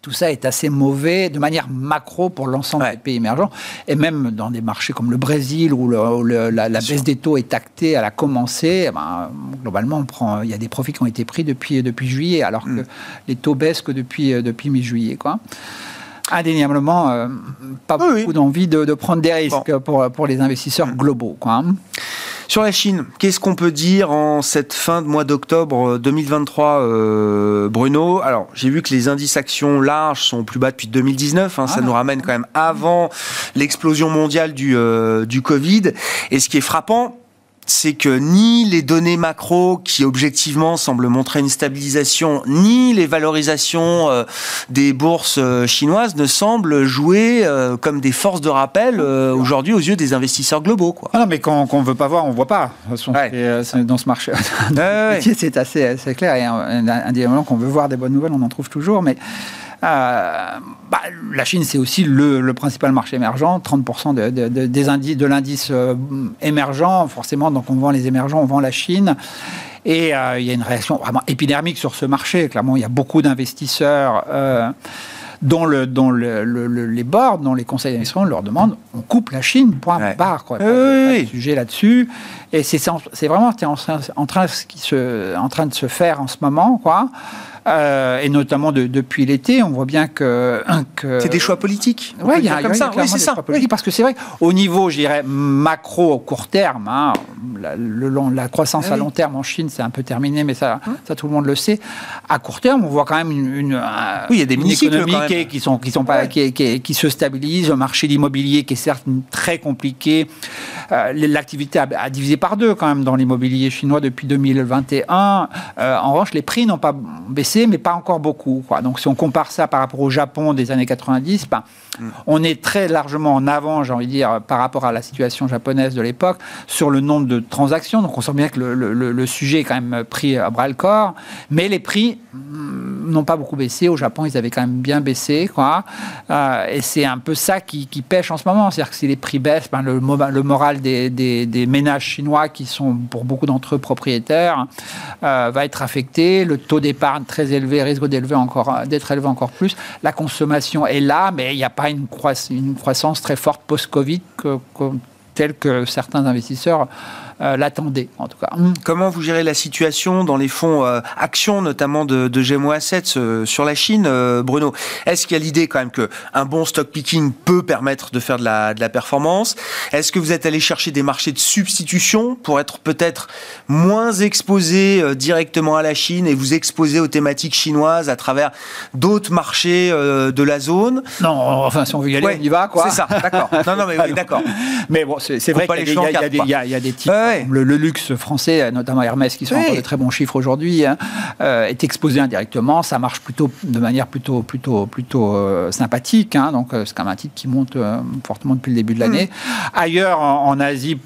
Tout ça est assez mauvais de manière macro pour l'ensemble Ouais. des pays émergents et même dans des marchés comme le Brésil où, le- où le- la, la baisse des taux est actée, elle a commencé. eh ben, globalement, on prend, il y a des profits qui ont été pris depuis, depuis juillet alors Mm. que les taux baissent que depuis, euh, depuis mi-juillet. Quoi. Indéniablement, euh, pas Oui, oui. beaucoup d'envie de, de prendre des risques pour, pour les investisseurs globaux. Quoi. Sur la Chine, qu'est-ce qu'on peut dire en cette fin de mois d'octobre euh, 2023, euh, Bruno? Alors, j'ai vu que les indices actions larges sont plus bas depuis 2019. hein, ça Ah. nous ramène quand même avant l'explosion mondiale du, euh, du Covid. Et ce qui est frappant, c'est que ni les données macro qui objectivement semblent montrer une stabilisation, ni les valorisations euh, des bourses euh, chinoises ne semblent jouer euh, comme des forces de rappel aujourd'hui aux yeux des investisseurs globaux. Quoi. Ah non, mais quand on ne veut pas voir, on ne voit pas. De toute façon, Ouais. c'est, dans ce marché. Ouais, ouais. C'est assez, assez clair. Et indéniablement qu'on veut voir des bonnes nouvelles, on en trouve toujours. Mais euh, bah, la Chine, c'est aussi le, le principal marché émergent. 30% de, de- de- des indices, de l'indice euh, émergent, forcément. Donc on vend les émergents, on vend la Chine. Et euh, il y a une réaction vraiment épidermique sur ce marché. Clairement, il y a beaucoup d'investisseurs. dont, le, dont le- le- le- les boards, dont les conseils d'administration leur demandent, on coupe la Chine, point Ouais. barre. Quoi. Oui, Pas oui, pas de sujet là-dessus. Et c'est vraiment en train, en train de se faire en ce moment, quoi. Euh, et notamment de- depuis l'été, on voit bien que. que C'est des choix politiques. le il y a, comme ça. Oui, c'est des ça. choix politiques, Parce que c'est vrai, au niveau, je dirais, macro, au court terme, hein, la, le long- la croissance Ah à oui. long terme en Chine, c'est un peu terminé, mais ça, ça, tout le monde le sait. À court terme, on voit quand même une, une, un- Oui, il y a des même. qui, est- qui sont, qui, sont pas, Ouais. qui, est- qui est- qui se stabilise, un marché de l'immobilier qui est certes très compliqué. Euh, L'activité a, a divisé par deux quand même dans l'immobilier chinois depuis 2021. Euh, en revanche, les prix n'ont pas baissé, mais pas encore beaucoup. Quoi. Donc, si on compare ça par rapport au Japon des années 90, ben, on est très largement en avant, j'ai envie de dire, par rapport à la situation japonaise de l'époque, sur le nombre de transactions. Donc, on sent bien que le, le- le- le sujet est quand même pris à bras le corps. Mais les prix, mm, n'ont pas beaucoup baissé. Au Japon, ils avaient quand même bien baissé. Quoi. Euh, et c'est un peu ça qui, pêche en ce moment. C'est-à-dire que si les prix baissent, ben, le, le, moral des, des, ménages chinois, qui sont pour beaucoup d'entre eux propriétaires, euh, va être affecté. Le taux d'épargne très élevé risque d'être élevé encore plus. La consommation est là, mais il n'y a pas une, croissance très forte post-Covid telle que certains investisseurs l'attendait, en tout cas. Hum. Comment vous gérez la situation dans les fonds euh, actions, notamment de, de GMO Assets euh, sur la Chine, Bruno? Est-ce qu'il y a l'idée quand même que un bon stock picking peut permettre de faire de la, de la performance? Est-ce que vous êtes allé chercher des marchés de substitution pour être peut-être moins exposé directement à la Chine et vous exposer aux thématiques chinoises à travers d'autres marchés de la zone? Non, enfin si on veut y aller, on y va, quoi. C'est ça, d'accord. Non, non, mais oui, d'accord. Mais bon, c'est vrai qu'il y, y, y, a des types le, luxe français, notamment Hermès, qui sont encore de très bons chiffres aujourd'hui, hein, euh, est exposé indirectement. Ça marche plutôt de manière plutôt, plutôt, plutôt euh, sympathique. Hein, donc, euh, c'est quand même un titre qui monte fortement depuis le début de l'année. Mm. Ailleurs, en Asie,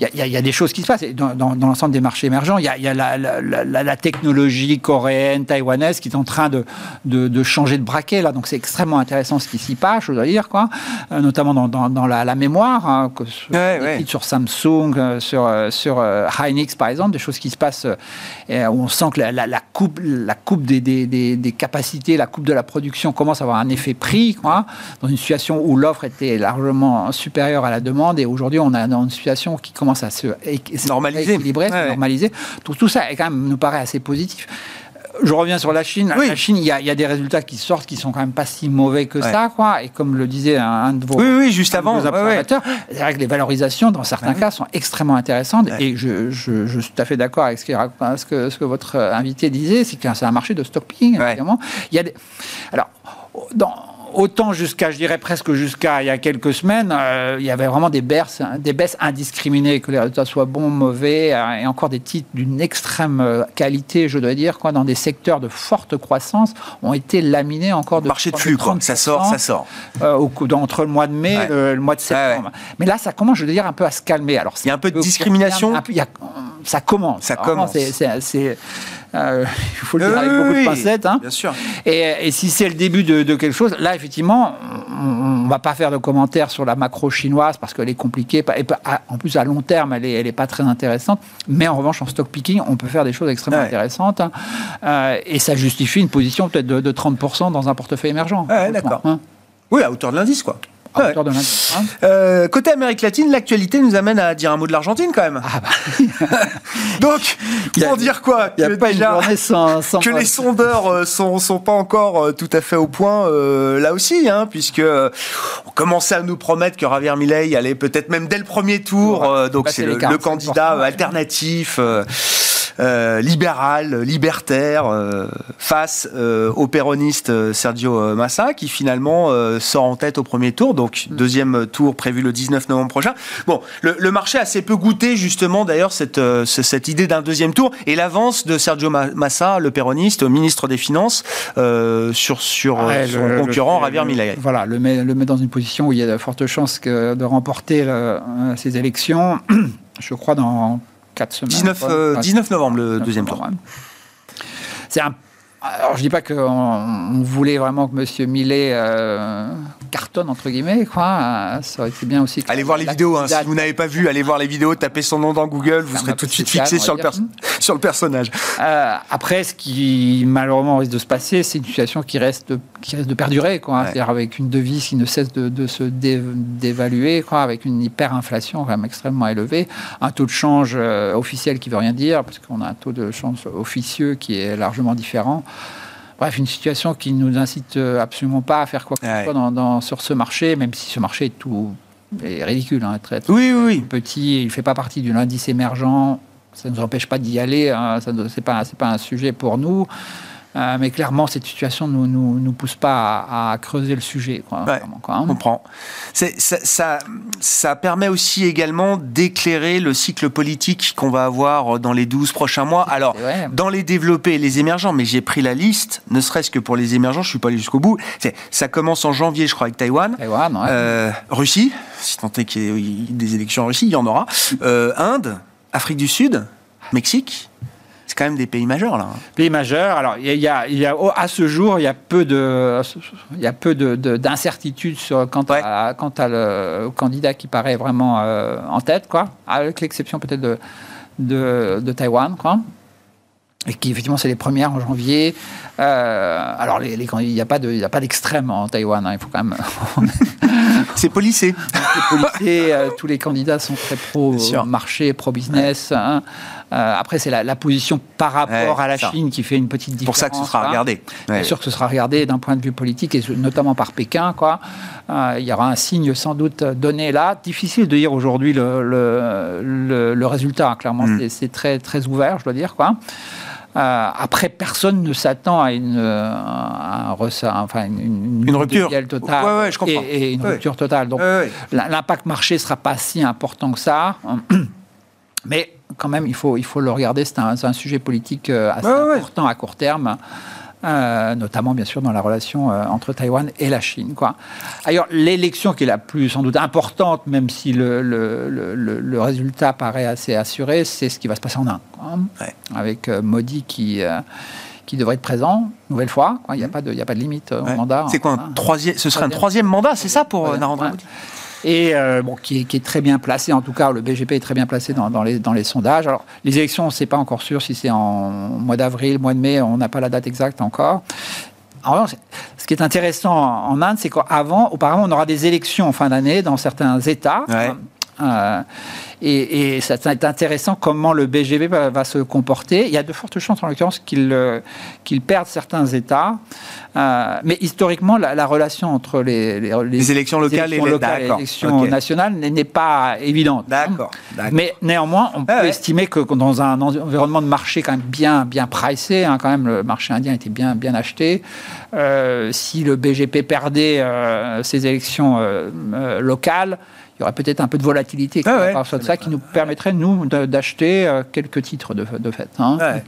il y, a des choses qui se passent. Dans, dans, l'ensemble des marchés émergents, il y a, la, technologie coréenne, taïwanaise qui est en train de, de, changer de braquet. Là. Donc c'est extrêmement intéressant ce qui s'y passe, je dois dire, quoi. Euh, notamment dans, dans la, mémoire, hein, que sur Samsung, euh, sur, euh, Hynix par exemple, des choses qui se passent où on sent que la, coupe, la coupe des, des, des, capacités, la coupe de la production commence à avoir un effet prix, quoi, dans une situation où l'offre était largement supérieure à la demande. Et aujourd'hui, on a dans une situation qui commence à se normaliser, équilibrer, normaliser. Tout, tout ça est quand même, nous paraît assez positif. Je reviens sur la Chine. La Chine, il y, a, des résultats qui sortent qui sont quand même pas si mauvais que ça, quoi. Et comme le disait un, de vos, oui, oui, juste avant, c'est vrai que les valorisations, dans certains cas, sont extrêmement intéressantes. Et je, je, je, suis tout à fait d'accord avec ce, ce, que, ce que votre invité disait, c'est que c'est un marché de stock picking, évidemment. Il y a des... Alors, dans autant jusqu'à, je dirais presque jusqu'à il y a quelques semaines, euh, il y avait vraiment des baisses, des baisses indiscriminées, que les résultats soient bons, mauvais, euh, et encore des titres d'une extrême euh, qualité, je dois dire, quoi, dans des secteurs de forte croissance, ont été laminés encore de marché de flux, quoi. Ça sort, ça sort. au, entre le mois de mai et le, mois de septembre. Mais là, ça commence, je veux dire, un peu à se calmer. Alors, il y a un peu de discrimination. ça commence. Ça commence. C'est euh, il faut le dire avec beaucoup de pincettes. Hein. Bien sûr. Et, si c'est le début de, quelque chose, là, effectivement, on ne va pas faire de commentaires sur la macro chinoise parce qu'elle est compliquée. Et en plus, à long terme, elle n'est elle est pas très intéressante. Mais en revanche, en stock picking, on peut faire des choses extrêmement intéressantes. Hein. Euh, et ça justifie une position peut-être de, 30% dans un portefeuille émergent. D'accord. Hein. Oui, à hauteur de l'indice, quoi. Euh, côté Amérique latine, l'actualité nous amène à dire un mot de l'Argentine quand même. Ah bah. Donc, pour dire quoi Il n'y a pas une sans, que les sondeurs euh, sont, sont pas encore euh, tout à fait au point là aussi, hein, puisque on commençait à nous promettre que Javier Milei allait peut-être même dès le premier tour. donc c'est le, le, candidat alternatif. Euh, libéral, libertaire, euh, face euh, au péroniste Sergio Massa, qui finalement sort en tête au premier tour, donc mm. deuxième tour prévu le 19 novembre prochain. Bon, le, marché a assez peu goûté justement d'ailleurs cette, cette idée d'un deuxième tour et l'avance de Sergio Massa, le péroniste, ministre des Finances, sur, sur son concurrent Javier Milei. Voilà, le met, le met dans une position où il y a de fortes chances que, de remporter ces élections. Je crois dans 4 semaines. 19, 19 euh, novembre, le deuxième tour. C'est un alors, je dis pas qu'on voulait vraiment que M. Millet euh, cartonne, entre guillemets, quoi. Ça aurait été bien aussi. Allez voir les vidéos, hein. si vous n'avez pas vu, allez voir les vidéos, tapez son nom dans Google, vous serez tout de suite fixé sur le, sur le, personnage. Euh, après, ce qui malheureusement risque de se passer, c'est une situation qui reste, qui reste de perdurer, quoi. C'est-à-dire avec une devise qui ne cesse de, se dévaluer, quoi, avec une hyperinflation quand même extrêmement élevée, un taux de change euh, officiel qui veut rien dire, parce qu'on a un taux de change officieux qui est largement différent. Bref, une situation qui ne nous incite absolument pas à faire quoi que ce soit dans, sur ce marché, même si ce marché est tout est ridicule, hein, très, oui, oui, petit, il ne fait pas partie d'un indice émergent, ça ne nous empêche pas d'y aller, hein, ce n'est pas, pas un sujet pour nous. Euh, mais clairement, cette situation ne nous, nous, pousse pas à, creuser le sujet. Quoi, on comprend. Ça, ça, ça, permet aussi également d'éclairer le cycle politique qu'on va avoir dans les 12 prochains mois. Alors, dans les développés et les émergents, mais j'ai pris la liste, ne serait-ce que pour les émergents, je ne suis pas allé jusqu'au bout. Ça commence en janvier, je crois, avec Taïwan. Euh, Russie, si tant est qu'il y ait des élections en Russie, il y en aura. Euh, Inde, Afrique du Sud, Mexique. C'est quand même des pays majeurs là. Pays majeurs. Alors, il y a, il y a, oh, à ce jour, il y a peu de, il y a peu de, de- d'incertitudes sur quant, Ouais. à, quant à le candidat qui paraît vraiment euh, en tête, quoi. Avec l'exception peut-être de, de, de Taïwan, quoi. Et qui, effectivement, c'est les premières en janvier. Euh, alors, les, les candidats- il n'y a pas de, il y a pas d'extrême en Taïwan. hein, il faut quand même C'est policé. policiers, euh, tous les candidats sont très Bien sûr. pro-marché, pro-business. hein. Euh, après, c'est la, la position par rapport Ouais, à la ça. Chine qui fait une petite différence. pour ça que ce sera regardé. Ouais. Bien sûr que ce sera regardé d'un point de vue politique et notamment par Pékin. Quoi. Euh, il y aura un signe sans doute donné là. Difficile de dire aujourd'hui le, le, le- le résultat. hein. Clairement, Mm. c'est- très, très ouvert, je dois dire. Quoi. Euh, après, personne ne s'attend à une, à un ressa- enfin, une, une, Une rupture. totale Ouais, ouais, je comprends. Et, et une Ouais. rupture totale. Donc, l'impact marché ne sera pas si important que ça. Mais quand même, il faut, il faut le regarder. C'est un, sujet politique euh, assez ouais. important à court terme. euh, notamment bien sûr dans la relation euh, entre Taïwan et la Chine. Quoi. Ailleurs, l'élection qui est la plus sans doute importante, même si le, le, le- résultat paraît assez assuré, c'est ce qui va se passer en Inde, quoi. Ouais. avec euh, Modi qui, qui devrait être présent, nouvelle fois. Il n'y a, pas de- y a pas de limite au Ouais. mandat. C'est quoi un Voilà. troisième Ce serait un Troisième. mandat, c'est ça pour Narendra. Modi? Et euh, qui, est, très bien placé, en tout cas, le BGP est très bien placé dans, les, sondages. Alors, les élections, on ne sait pas encore sûr si c'est en mois d'avril, mois de mai, on n'a pas la date exacte encore. En ce qui est intéressant en Inde, c'est qu'avant, auparavant, on aura des élections en fin d'année dans certains États. Euh, et, et ça c'est intéressant comment le BGP va, va se comporter. Il y a de fortes chances, en l'occurrence, qu'il euh, qu'il perde certains États. Euh, mais historiquement, la, la relation entre les, les, Les élections locales et élections les- locales élections nationales n'est pas évidente. D'accord. Mais néanmoins, on peut ouais. estimer que dans un environnement de marché quand même bien, bien pricé, hein, quand même le marché indien était bien, bien acheté, euh, si le BGP perdait euh, ses élections locales, y aurait peut-être un peu de volatilité Ah ouais. par ça qui nous permettrait, nous, d'acheter euh, quelques titres de, de fait. hein. Ouais.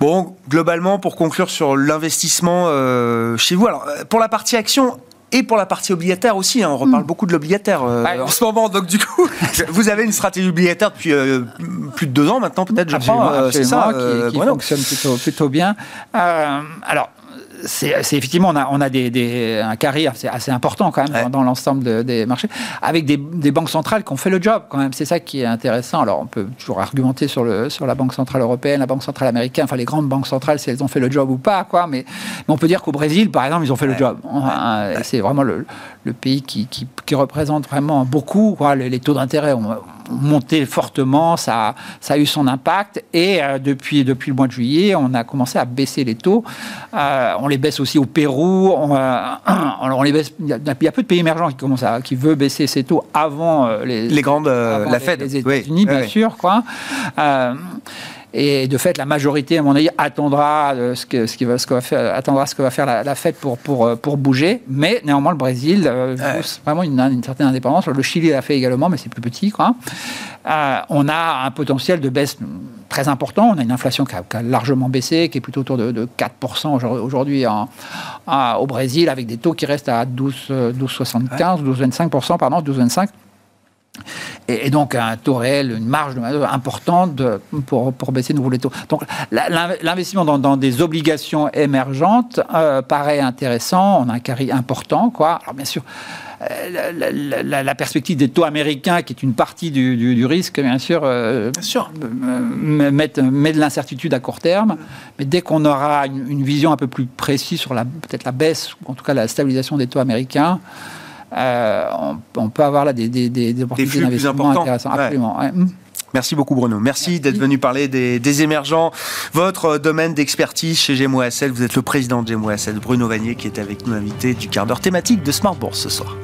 Bon, globalement, pour conclure sur l'investissement euh, chez vous, alors euh, pour la partie action et pour la partie obligataire aussi, hein, on reparle beaucoup de l'obligataire euh, Ouais. en ce moment, donc du coup, vous avez une stratégie obligataire depuis euh, plus de deux ans maintenant, peut-être, je crois, euh, c'est ça, qui, qui fonctionne plutôt, plutôt bien. Alors, c'est effectivement, on a, on a des, des- un carré assez, assez important quand même Ouais. dans, dans l'ensemble de- des marchés, avec des, des banques centrales qui ont fait le job quand même. C'est ça qui est intéressant. Alors, on peut toujours argumenter sur, le, sur la Banque centrale européenne, la Banque centrale américaine, enfin les grandes banques centrales, si elles ont fait le job ou pas, quoi. Mais, mais on peut dire qu'au Brésil, par exemple, ils ont fait le job. C'est vraiment le, le pays qui, qui, qui représente vraiment beaucoup. quoi. Les, les taux d'intérêt ont, ont monté fortement, ça, a- ça a eu son impact. Et euh, depuis, depuis le mois de juillet, on a commencé à baisser les taux. Euh, on les baisse aussi au Pérou. On, euh, on les baisse. Il y, a, il y a peu de pays émergents qui commencent à, qui veulent baisser ces taux avant euh, les, Les grandes, avant la les- Fed. les oui. États-Unis, bien Oui. sûr, quoi. Et de fait, la majorité, à mon avis, attendra ce que, ce qui va, ce que va faire, attendra ce que va faire la, la Fed pour, pour, euh, pour bouger. Mais néanmoins, le Brésil euh, Ouais. vraiment une, une certaine indépendance. Le Chili l'a fait également, mais c'est plus petit, quoi. Euh, on a un potentiel de baisse très important. On a une inflation qui a, qui a largement baissé, qui est plutôt autour de, de 4% aujourd'hui- au Brésil, avec des taux qui restent à 12, euh, 12,75, 12,25%, pardon, 12,25. Et, et donc un taux réel, une marge de manœuvre importante de- pour, pour baisser de nouveau les taux. Donc l'investissement dans, dans des obligations émergentes euh, paraît intéressant. On a un carry important, quoi. Alors bien sûr. euh, La, la- la- la perspective des taux américains, qui est une partie du, du- du risque, bien sûr, euh, Bien sûr. met, met de l'incertitude à court terme. Mais dès qu'on aura une, une vision un peu plus précise sur peut-être la baisse, ou en tout cas la stabilisation des taux américains, euh, on, on peut avoir là des, des, des, des opportunités d'investissement intéressantes. Ouais. Absolument. ouais. Mm. Merci beaucoup Bruno. Merci d'être venu parler des, des émergents. Votre euh, domaine d'expertise chez Gémo vous êtes le président de Gémo Bruno Vanier, qui est avec nous invité du quart d'heure thématique de Smart Bourse ce soir.